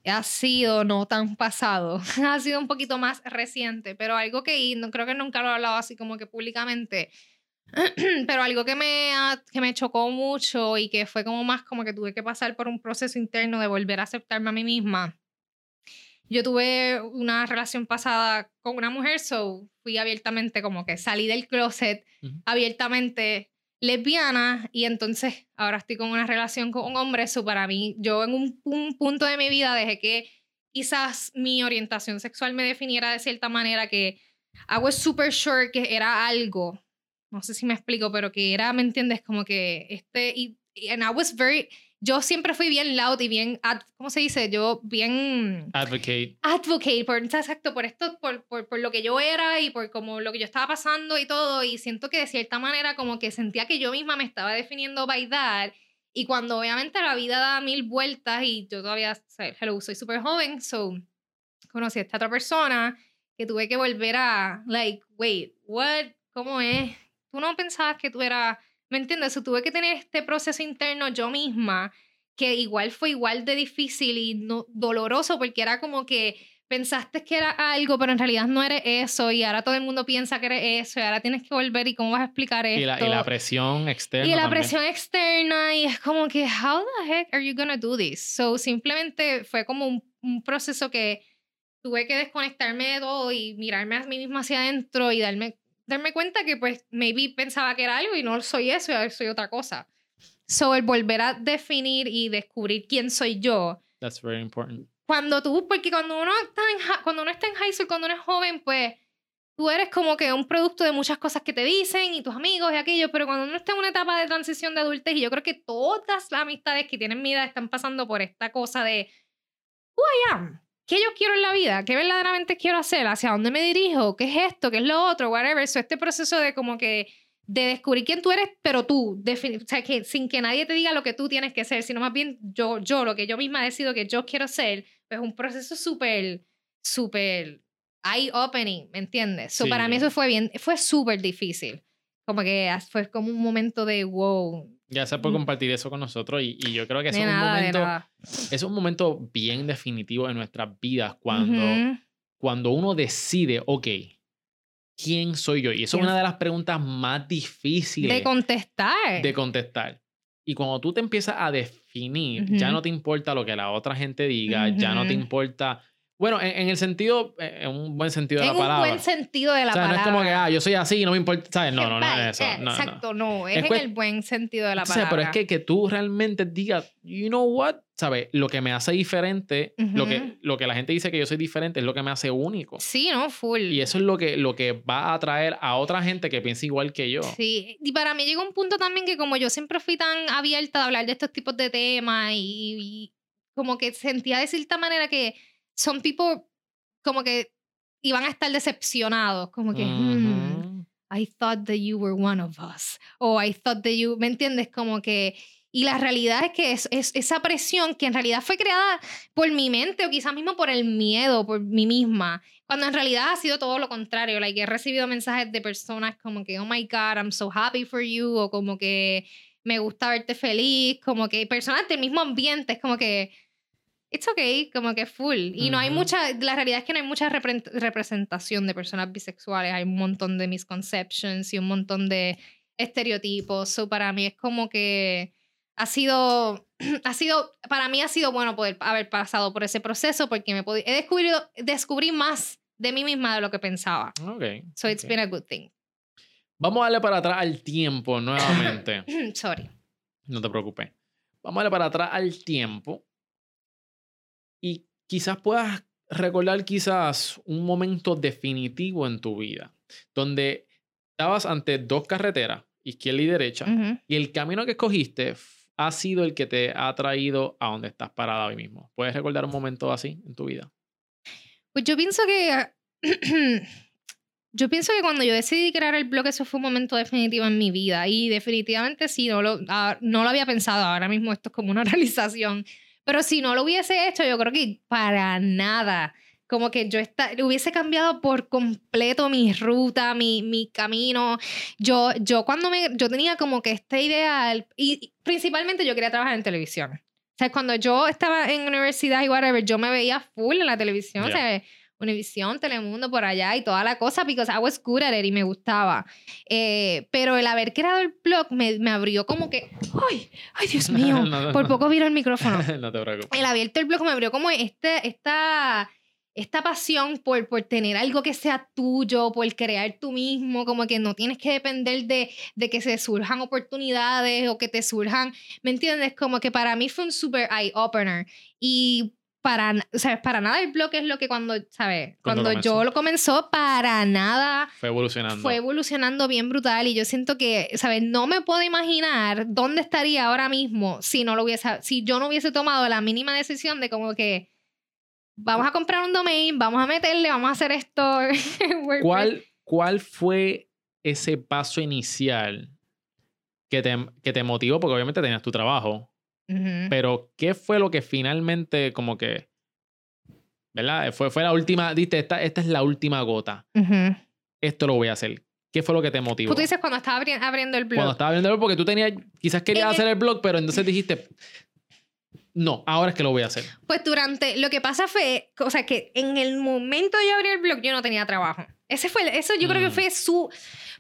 S3: ha sido no tan pasado, ha sido un poquito más reciente, pero algo que no creo que nunca lo he hablado así como que públicamente, pero algo que me, que me chocó mucho y que fue como más como que tuve que pasar por un proceso interno de volver a aceptarme a mí misma. Yo tuve una relación pasada con una mujer, so fui abiertamente como que salí del closet abiertamente lesbiana y entonces ahora estoy con una relación con un hombre, eso para mí, yo en un, un punto de mi vida dejé que quizás mi orientación sexual me definiera de cierta manera que I was super sure que era algo, no sé si me explico, pero que era, ¿me entiendes? Como que este, y, and I was very, yo siempre fui bien loud y bien, ad- ¿cómo se dice? Yo bien
S1: Advocate.
S3: advocate por, exacto, por esto, por, por, por lo que yo era y por como lo que yo estaba pasando y todo, y siento que de cierta manera como que sentía que yo misma me estaba definiendo by that, y cuando obviamente la vida da mil vueltas y yo todavía, o sea, hello, soy súper joven, so conocí a esta otra persona que tuve que volver a, like, wait, what, ¿cómo es? Tú no pensabas que tú eras, ¿me entiendes? So, tuve que tener este proceso interno yo misma que igual fue igual de difícil y no, doloroso porque era como que pensaste que era algo, pero en realidad no eres eso y ahora todo el mundo piensa que eres eso y ahora tienes que volver y cómo vas a explicar esto.
S1: Y la, y la presión externa.
S3: Y la
S1: también.
S3: presión externa y es como que, how the heck are you gonna do this? So simplemente fue como un, un proceso que tuve que desconectarme de todo y mirarme a mí misma hacia adentro y darme, darme cuenta que pues maybe pensaba que era algo y no soy eso soy otra cosa. So el volver a definir y descubrir quién soy yo
S1: That's very important.
S3: cuando tú, porque cuando uno está en, cuando uno está en high school, cuando uno es joven, pues tú eres como que un producto de muchas cosas que te dicen y tus amigos y aquello, pero cuando uno está en una etapa de transición de adultez, y yo creo que todas las amistades que tienen mi edad están pasando por esta cosa de who I am, qué yo quiero en la vida, qué verdaderamente quiero hacer, hacia dónde me dirijo, qué es esto, qué es lo otro, whatever. So, este proceso de como que de descubrir quién tú eres, pero tú, o sea, que sin que nadie te diga lo que tú tienes que ser, sino más bien yo, yo, lo que yo misma decido que yo quiero ser, pues un proceso súper, súper eye-opening, ¿me entiendes? So, para mí
S1: Sí.
S3: eso fue bien, fue súper difícil. Como que fue como un momento de wow.
S1: Gracias por compartir eso con nosotros y, y yo creo que es un
S3: nada,
S1: momento es un momento bien definitivo en nuestras vidas cuando, cuando uno decide, ok, ¿quién soy yo? Y eso es
S3: ¿Quién
S1: una de las preguntas más difíciles
S3: De contestar.
S1: de contestar. Y cuando tú te empiezas a definir, ya no te importa lo que la otra gente diga, ya no te importa, bueno, en, en el sentido, eh, en un buen sentido de
S3: en
S1: la
S3: un
S1: palabra.
S3: buen sentido de la
S1: o sea,
S3: palabra.
S1: no es como que, ah, yo soy así, no me importa, ¿sabes? No, no, no es eso. no.
S3: Exacto, no. Es,
S1: Es
S3: en el buen sentido de la palabra.
S1: pero es que, que tú realmente digas, you know what, ¿sabes? Lo que me hace diferente, lo, que, lo que la gente dice que yo soy diferente es lo que me hace único.
S3: Sí, no, full.
S1: Y eso es lo que, lo que va a atraer a otra gente que piensa igual que yo.
S3: Sí, y para mí llegó un punto también que como yo siempre fui tan abierta a hablar de estos tipos de temas y, y como que sentía de cierta manera que son tipos como que iban a estar decepcionados, como que, "Hmm. I thought that you were one of us. O I thought that you, ¿me entiendes? Como que... Y la realidad es que es, es esa presión que en realidad fue creada por mi mente o quizás mismo por el miedo, por mí misma, cuando en realidad ha sido todo lo contrario. Like, he recibido mensajes de personas como que, oh my God, I'm so happy for you, o como que me gusta verte feliz, como que personas del mismo ambiente, es como que, it's okay, como que full. Y no hay mucha, la realidad es que no hay mucha repre- representación de personas bisexuales, hay un montón de misconceptions y un montón de estereotipos. So, para mí es como que ha sido, ha sido, para mí ha sido bueno poder haber pasado por ese proceso porque me he, descubierto, descubrí más de mí misma de lo que pensaba.
S1: Ok.
S3: So it's been a good thing.
S1: Vamos a darle para atrás al tiempo nuevamente.
S3: Sorry.
S1: no te preocupes. Vamos a darle para atrás al tiempo. ¿Y quizás puedas recordar quizás un momento definitivo en tu vida donde estabas ante dos carreteras, izquierda y derecha,
S3: Ujú.
S1: y el camino que escogiste ha sido el que te ha traído a donde estás parada hoy mismo. ¿Puedes recordar un momento así en tu vida?
S3: Pues yo pienso que. yo pienso que cuando yo decidí crear el blog, eso fue un momento definitivo en mi vida. Y definitivamente, si no lo, ah, no lo había pensado, ahora mismo esto es como una realización. Pero si no lo hubiese hecho, yo creo que para nada. Como que yo esta- hubiese cambiado por completo mi ruta, mi, mi camino. Yo, yo cuando me, yo tenía como que esta idea, y principalmente yo quería trabajar en televisión. O sea, cuando yo estaba en universidad y whatever, yo me veía full en la televisión, o sea, Univisión, Telemundo, por allá y toda la cosa, because I was good at it y me gustaba. Eh, pero el haber creado el blog me, me abrió como que, ¡ay! ¡Ay, Dios mío!
S1: No, no,
S3: por poco viro el micrófono
S1: no te preocupes.
S3: el abierto el blog me abrió como este, esta, esta pasión por, por tener algo que sea tuyo, por crear tú mismo, como que no tienes que depender de, de que se surjan oportunidades o que te surjan, ¿me entiendes? Como que para mí fue un super eye-opener. Y para, o sea, para nada el blog es lo que cuando, ¿sabes?
S1: Cuando
S3: yo lo comenzó, para nada
S1: Fue evolucionando.
S3: fue evolucionando bien brutal y yo siento que, ¿sabes? No me puedo imaginar dónde estaría ahora mismo si no lo hubiese, si yo no hubiese tomado la mínima decisión de como que vamos a comprar un domain, vamos a meterle, vamos a hacer esto.
S1: ¿Cuál, ¿Cuál fue ese paso inicial que te, que te motivó? Porque obviamente tenías tu trabajo, Pero ¿qué fue lo que finalmente como que, ¿verdad? Fue, fue la última, diste, esta, esta es la última gota, esto lo voy a hacer. ¿Qué fue lo que te motivó?
S3: Tú dices cuando estaba abri- abriendo el blog.
S1: Cuando estaba viendo el blog, porque tú tenías, quizás querías
S3: En el-
S1: hacer el blog, pero entonces dijiste, no, ahora es que lo voy a hacer.
S3: Pues durante, lo que pasa fue, o sea, que en el momento de yo abrir el blog yo no tenía trabajo. Ese fue, eso yo creo que
S1: Mm.
S3: fue su,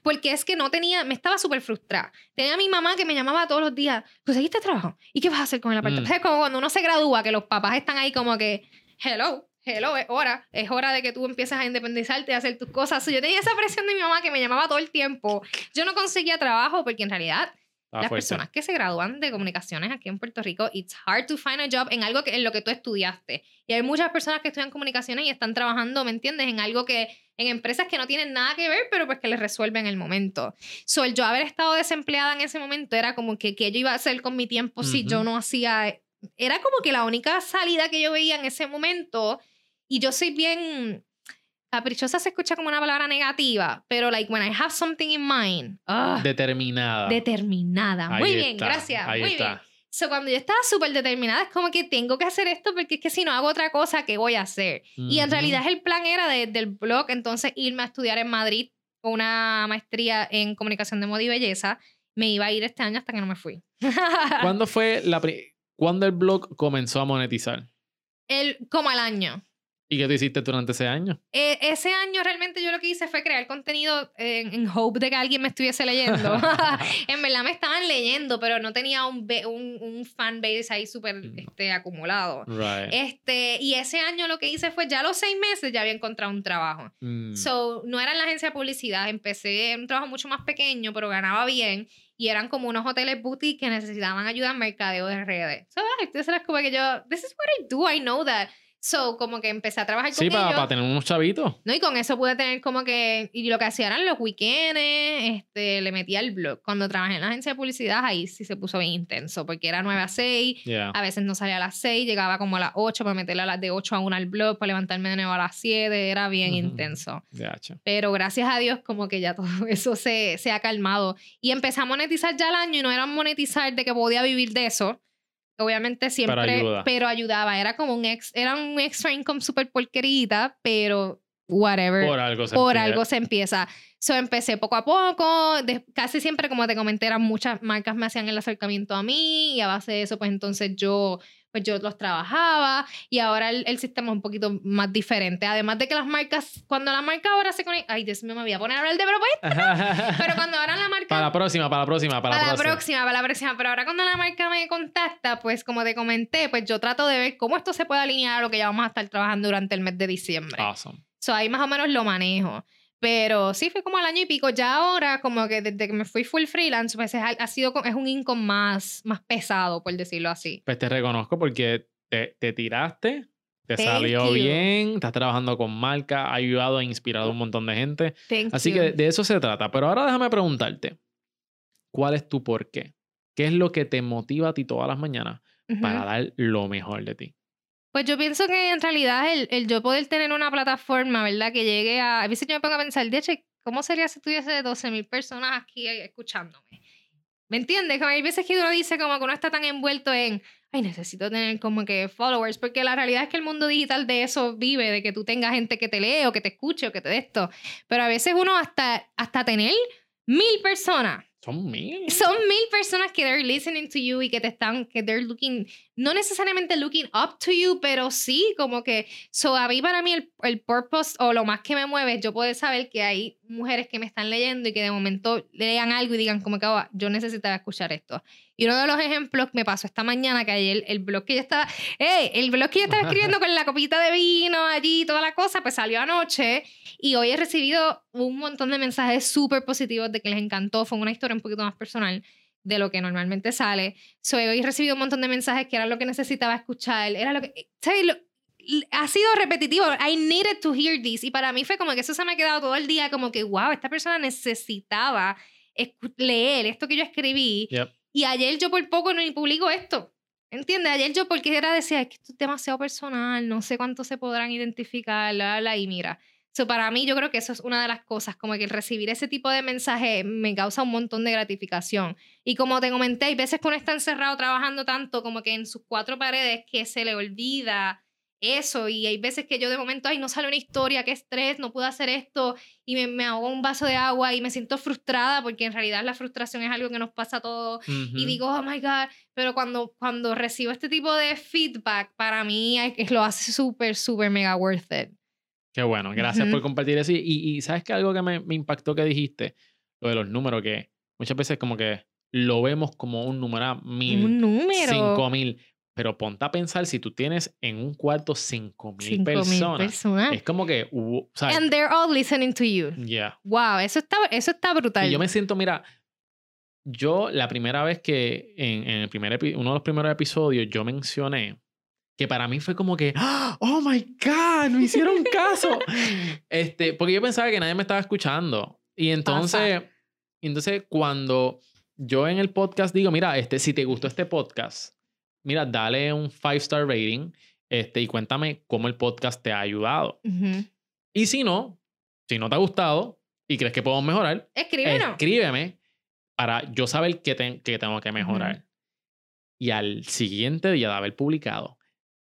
S3: porque es que no tenía, me estaba súper frustrada. Tenía a mi mamá que me llamaba todos los días, ¿conseguiste trabajo? ¿Y qué vas a hacer con el apartamento?
S1: Mm.
S3: Es como cuando uno se gradúa, que los papás están ahí como que, hello, hello, es hora, es hora de que tú empieces a independizarte, a hacer tus cosas. Yo tenía esa presión de mi mamá que me llamaba todo el tiempo. Yo no conseguía trabajo porque en realidad Las
S1: fuerte.
S3: personas que se gradúan de comunicaciones aquí en Puerto Rico, it's hard to find a job en algo que, en lo que tú estudiaste. Y hay muchas personas que estudian comunicaciones y están trabajando, ¿me entiendes? En algo que, en empresas que no tienen nada que ver, pero pues que les resuelven el momento. So, el yo haber estado desempleada en ese momento era como que, ¿qué yo iba a hacer con mi tiempo si
S1: Ujú.
S3: yo no hacía... Era como que la única salida que yo veía en ese momento, y yo soy bien... Caprichosa se escucha como una palabra negativa, pero like when I have something in mind, ah,
S1: Determinada.
S3: determinada.
S1: Ahí
S3: Muy bien,
S1: está,
S3: gracias.
S1: Ahí
S3: muy
S1: está.
S3: bien. So, cuando yo estaba súper determinada, es como que tengo que hacer esto porque es que si no hago otra cosa, ¿qué voy a hacer? Y en realidad el plan era de- del blog, entonces irme a estudiar en Madrid una maestría en comunicación de moda y belleza. Me iba a ir este año hasta que no me fui.
S1: ¿Cuándo fue la ¿Cuándo el blog comenzó a monetizar?
S3: el, como al año.
S1: ¿Y qué tú hiciste durante ese año?
S3: Eh, ese año realmente yo lo que hice fue crear contenido en, en hope de que alguien me estuviese leyendo. en verdad me estaban leyendo, pero no tenía un, un, un fan base ahí súper
S1: Mm.
S3: este, acumulado.
S1: Right.
S3: Este, y ese año lo que hice fue, ya a los seis meses ya había encontrado un trabajo.
S1: Mm.
S3: So, no era en la agencia de publicidad, empecé en un trabajo mucho más pequeño, pero ganaba bien. Y eran como unos hoteles boutique que necesitaban ayuda en mercadeo de redes. So, entonces era como que yo, this is what I do, I know that. So, como que empecé a trabajar
S1: sí,
S3: con
S1: para,
S3: ellos.
S1: tener unos chavitos.
S3: ¿no? Y con eso pude tener como que, y lo que hacía eran los weekends, este, le metía el blog. Cuando trabajé en la agencia de publicidad, ahí sí se puso bien intenso, porque era 9 a 6,
S1: Yeah.
S3: a veces no salía a las 6, llegaba como a las 8 para meterle a las de 8 a 1 al blog, para levantarme de nuevo a las 7, era bien
S1: Ujú.
S3: intenso.
S1: Gacho.
S3: Pero gracias a Dios como que ya todo eso se, se ha calmado. Y empecé a monetizar ya al año y no era monetizar de que podía vivir de eso. Obviamente siempre,
S1: ayuda.
S3: pero ayudaba. Era como un ex, era un extra income super porquerita, pero whatever.
S1: Por algo se
S3: Por
S1: empieza.
S3: algo se empieza. So empecé poco a poco. de- casi siempre, como te comenté, eran muchas marcas me hacían el acercamiento a mí y a base de eso, pues entonces yo, pues yo los trabajaba y ahora el, el sistema es un poquito más diferente. Además de que las marcas, cuando la marca ahora se conecta, ay Dios mío, me voy a poner a hablar de propuestas, pero cuando ahora la marca
S1: para la próxima, para la próxima, para,
S3: para la
S1: próxima.
S3: próxima, para la próxima. Pero ahora cuando la marca me contacta, pues como te comenté, pues yo trato de ver cómo esto se puede alinear a lo que ya vamos a estar trabajando durante el mes de diciembre.
S1: Awesome.
S3: So ahí más o menos lo manejo. Pero sí, fue como al año y pico. Ya ahora, como que desde que me fui full freelance, pues es, ha sido, es un income más, más pesado, por decirlo así.
S1: Pues te reconozco porque te, te tiraste Te
S3: Thank
S1: salió
S3: you.
S1: bien, estás trabajando con marca, ha ayudado e inspirado a un montón de gente.
S3: Thank
S1: Así
S3: you.
S1: que de eso se trata. Pero ahora déjame preguntarte, ¿cuál es tu por qué? ¿Qué es lo que te motiva a ti todas las mañanas
S3: Ujú.
S1: para dar lo mejor de ti?
S3: Pues yo pienso que en realidad el, el yo poder tener una plataforma, ¿verdad? Que llegue a... A veces yo me pongo a pensar, de hecho, ¿cómo sería si tuviese 12 mil personas aquí eh, escuchándome? ¿Me entiendes? Como hay veces que uno dice como que uno está tan envuelto en, ay, necesito tener como que followers, porque la realidad es que el mundo digital de eso vive, de que tú tengas gente que te lee o que te escuche o que te dé esto. Pero a veces uno hasta, hasta tener mil personas
S1: Son mil.
S3: son mil personas que they're listening to you y que te están, que they're looking, no necesariamente looking up to you, pero sí, como que, so a mí para mí el, el purpose o lo más que me mueve yo poder saber que hay mujeres que me están leyendo y que de momento lean algo y digan como que "Oh, yo necesitaba escuchar esto. Y uno de los ejemplos me pasó esta mañana que ayer el blog que yo estaba, ¡eh! el blog que yo estaba escribiendo con la copita de vino allí, toda la cosa, pues salió anoche y hoy he recibido un montón de mensajes súper positivos de que les encantó. Fue una historia un poquito más personal de lo que normalmente sale. So, hoy he recibido un montón de mensajes que era lo que necesitaba escuchar. Era lo que... Lo- ha sido repetitivo. I needed to hear this. Y para mí fue como que eso se me ha quedado todo el día como que, wow, esta persona necesitaba leer esto que yo escribí.
S1: Yep.
S3: Y ayer yo por poco no ni publico esto. ¿Entiendes? Ayer yo porque era decía, es que esto es demasiado personal, no sé cuánto se podrán identificar, bla, bla, bla", y mira. So, para mí yo creo que eso es una de las cosas, como que el recibir ese tipo de mensaje me causa un montón de gratificación. Y como te comenté, hay veces que uno está encerrado trabajando tanto como que en sus cuatro paredes que se le olvida eso y hay veces que yo de momento, ay, no sale una historia, qué estrés, no puedo hacer esto y me, me ahogo un vaso de agua y me siento frustrada porque en realidad la frustración es algo que nos pasa a todos y
S1: Ujú.
S3: digo, oh my God, pero cuando, cuando recibo este tipo de feedback, para mí lo hace súper, súper mega worth it.
S1: Qué bueno, gracias
S3: Ujú.
S1: por compartir eso. Y, y sabes que algo que me, me impactó que dijiste, lo de los números, que muchas veces como que lo vemos como un número, mil,
S3: Un número.
S1: cinco mil, pero ponte a pensar si tú tienes en un cuarto cinco mil
S3: Cinco mil
S1: personas.
S3: personas.
S1: Es como que, o sea,
S3: And they're all listening to you.
S1: yeah.
S3: Wow, eso está, eso está brutal.
S1: Y yo me siento, mira, yo la primera vez que en, en el primer uno de los primeros episodios yo mencioné que para mí fue como que, ¡Ah! oh my God, no hicieron caso. este, porque yo pensaba que nadie me estaba escuchando. Y entonces, entonces cuando yo en el podcast digo, mira, este, si te gustó este podcast, mira, dale un five star rating este, y cuéntame cómo el podcast te ha ayudado.
S3: Ujú.
S1: Y si no, si no te ha gustado y crees que podemos mejorar,
S3: Escríbenos.
S1: escríbeme para yo saber qué, te- qué tengo que mejorar. Y al siguiente día de haber publicado,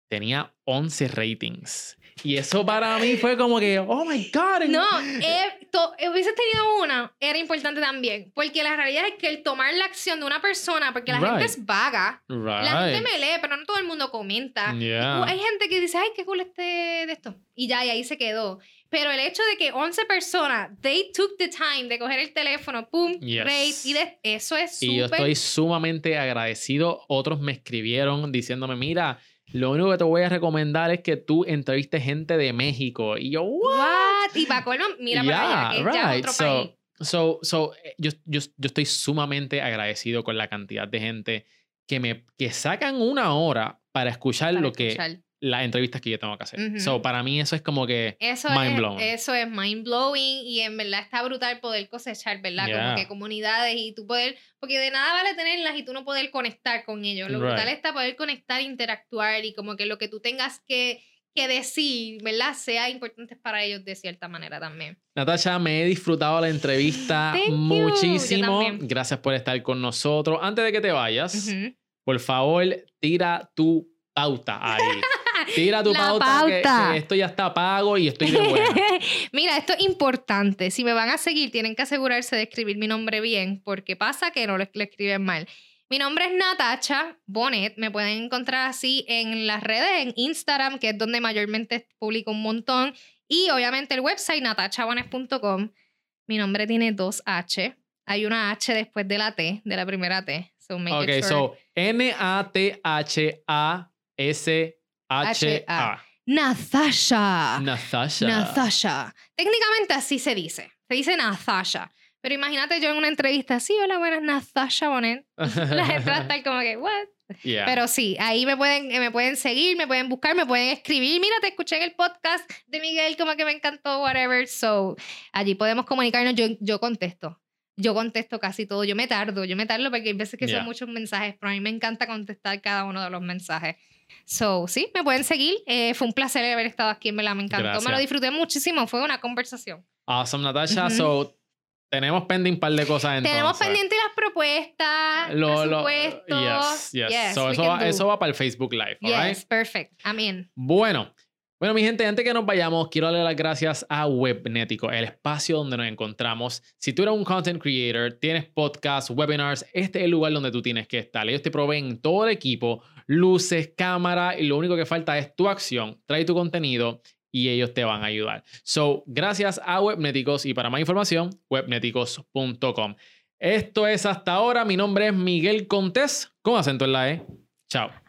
S1: tenía 11 ratings. Y eso para mí fue como que, oh my God.
S3: No, eh, to- eh, hubiese tenido una, era importante también. Porque la realidad es que el tomar la acción de una persona, porque la gente
S1: Right.
S3: es vaga. La gente
S1: Right.
S3: me lee, pero no todo el mundo comenta.
S1: Yeah.
S3: Hay gente que dice, ay, qué cool este de esto. Y ya, y ahí se quedó. Pero el hecho de que 11 personas, they took the time de coger el teléfono, pum,
S1: Yes.
S3: rate, y de, eso es
S1: Y yo
S3: súper...
S1: estoy sumamente agradecido. Otros me escribieron diciéndome, mira, lo único que te voy a recomendar es que tú entrevistes gente de México. Y yo, what?
S3: What? Y para colmo, mira para allá, que ya es otro
S1: So,
S3: país.
S1: so, so, eh, yo, yo, yo estoy sumamente agradecido con la cantidad de gente que me que sacan una hora para escuchar
S3: Para
S1: lo que
S3: escuchar.
S1: Las entrevistas que yo tengo que hacer.
S3: Ujú.
S1: So, para mí eso es como que
S3: Eso
S1: mind
S3: es,
S1: blowing.
S3: eso es mind blowing y en verdad está brutal poder cosechar, ¿verdad?
S1: Yeah.
S3: Como que comunidades y tú poder, porque de nada vale tenerlas y tú no poder conectar con ellos. Lo brutal está poder conectar, interactuar y como que lo que tú tengas que, que decir, ¿verdad? Sea importante para ellos de cierta manera también.
S1: Natasha, me he disfrutado la entrevista
S3: Thank
S1: muchísimo. Gracias por estar con nosotros. Antes de que te vayas, por favor, tira tu pauta ahí. Tira tu pauta, que- esto ya está pago y estoy de buena.
S3: Mira, esto es importante. Si me van a seguir, tienen que asegurarse de escribir mi nombre bien, porque pasa que no lo, lo escriben mal. Mi nombre es Natacha Bonet. Me pueden encontrar así en las redes, en Instagram, que es donde mayormente publico un montón. Y obviamente el website natachabonet.com. Mi nombre tiene dos H. Hay una H después de la T, de la primera T. So make
S1: Ok,
S3: it short.
S1: So N-A-T-H-A-S-H-A.
S3: Natasha.
S1: Natasha.
S3: Natasha. Técnicamente así se dice. Se dice Natasha. Pero imagínate yo en una entrevista, sí, hola, buenas, Natasha Bonet. La gente va a estar como que, what?
S1: Yeah.
S3: Pero sí, ahí me pueden, me pueden seguir, me pueden buscar, me pueden escribir. Mira, te escuché en el podcast de Miguel, como que me encantó, whatever. So, allí podemos comunicarnos. Yo, yo contesto. Yo contesto casi todo. Yo me tardo, yo me tardo porque hay veces que
S1: Yeah.
S3: son muchos mensajes, pero a mí me encanta contestar cada uno de los mensajes. So, sí, me pueden seguir. Eh, fue un placer haber estado aquí, en verdad, me encantó. Me lo
S1: Gracias.
S3: disfruté muchísimo. Fue una conversación.
S1: Awesome, Natasha.
S3: Ujú.
S1: So, tenemos pending un par de cosas entonces.
S3: Tenemos pendientes las propuestas,
S1: Lo- lo- yes, yes.
S3: Yes,
S1: So, eso, va, eso va para el Facebook Live?
S3: Yes, perfect. Amén.
S1: Bueno, bueno, mi gente, antes que nos vayamos, quiero darle las gracias a Webnético, el espacio donde nos encontramos. Si tú eres un content creator, tienes podcasts, webinars, este es el lugar donde tú tienes que estar. Ellos te proveen todo el equipo, luces, cámara, y lo único que falta es tu acción. Trae tu contenido y ellos te van a ayudar. So, gracias a Webnéticos y para más información, webnéticos.com. Esto es hasta ahora. Mi nombre es Miguel Contés, con acento en la E. Chao.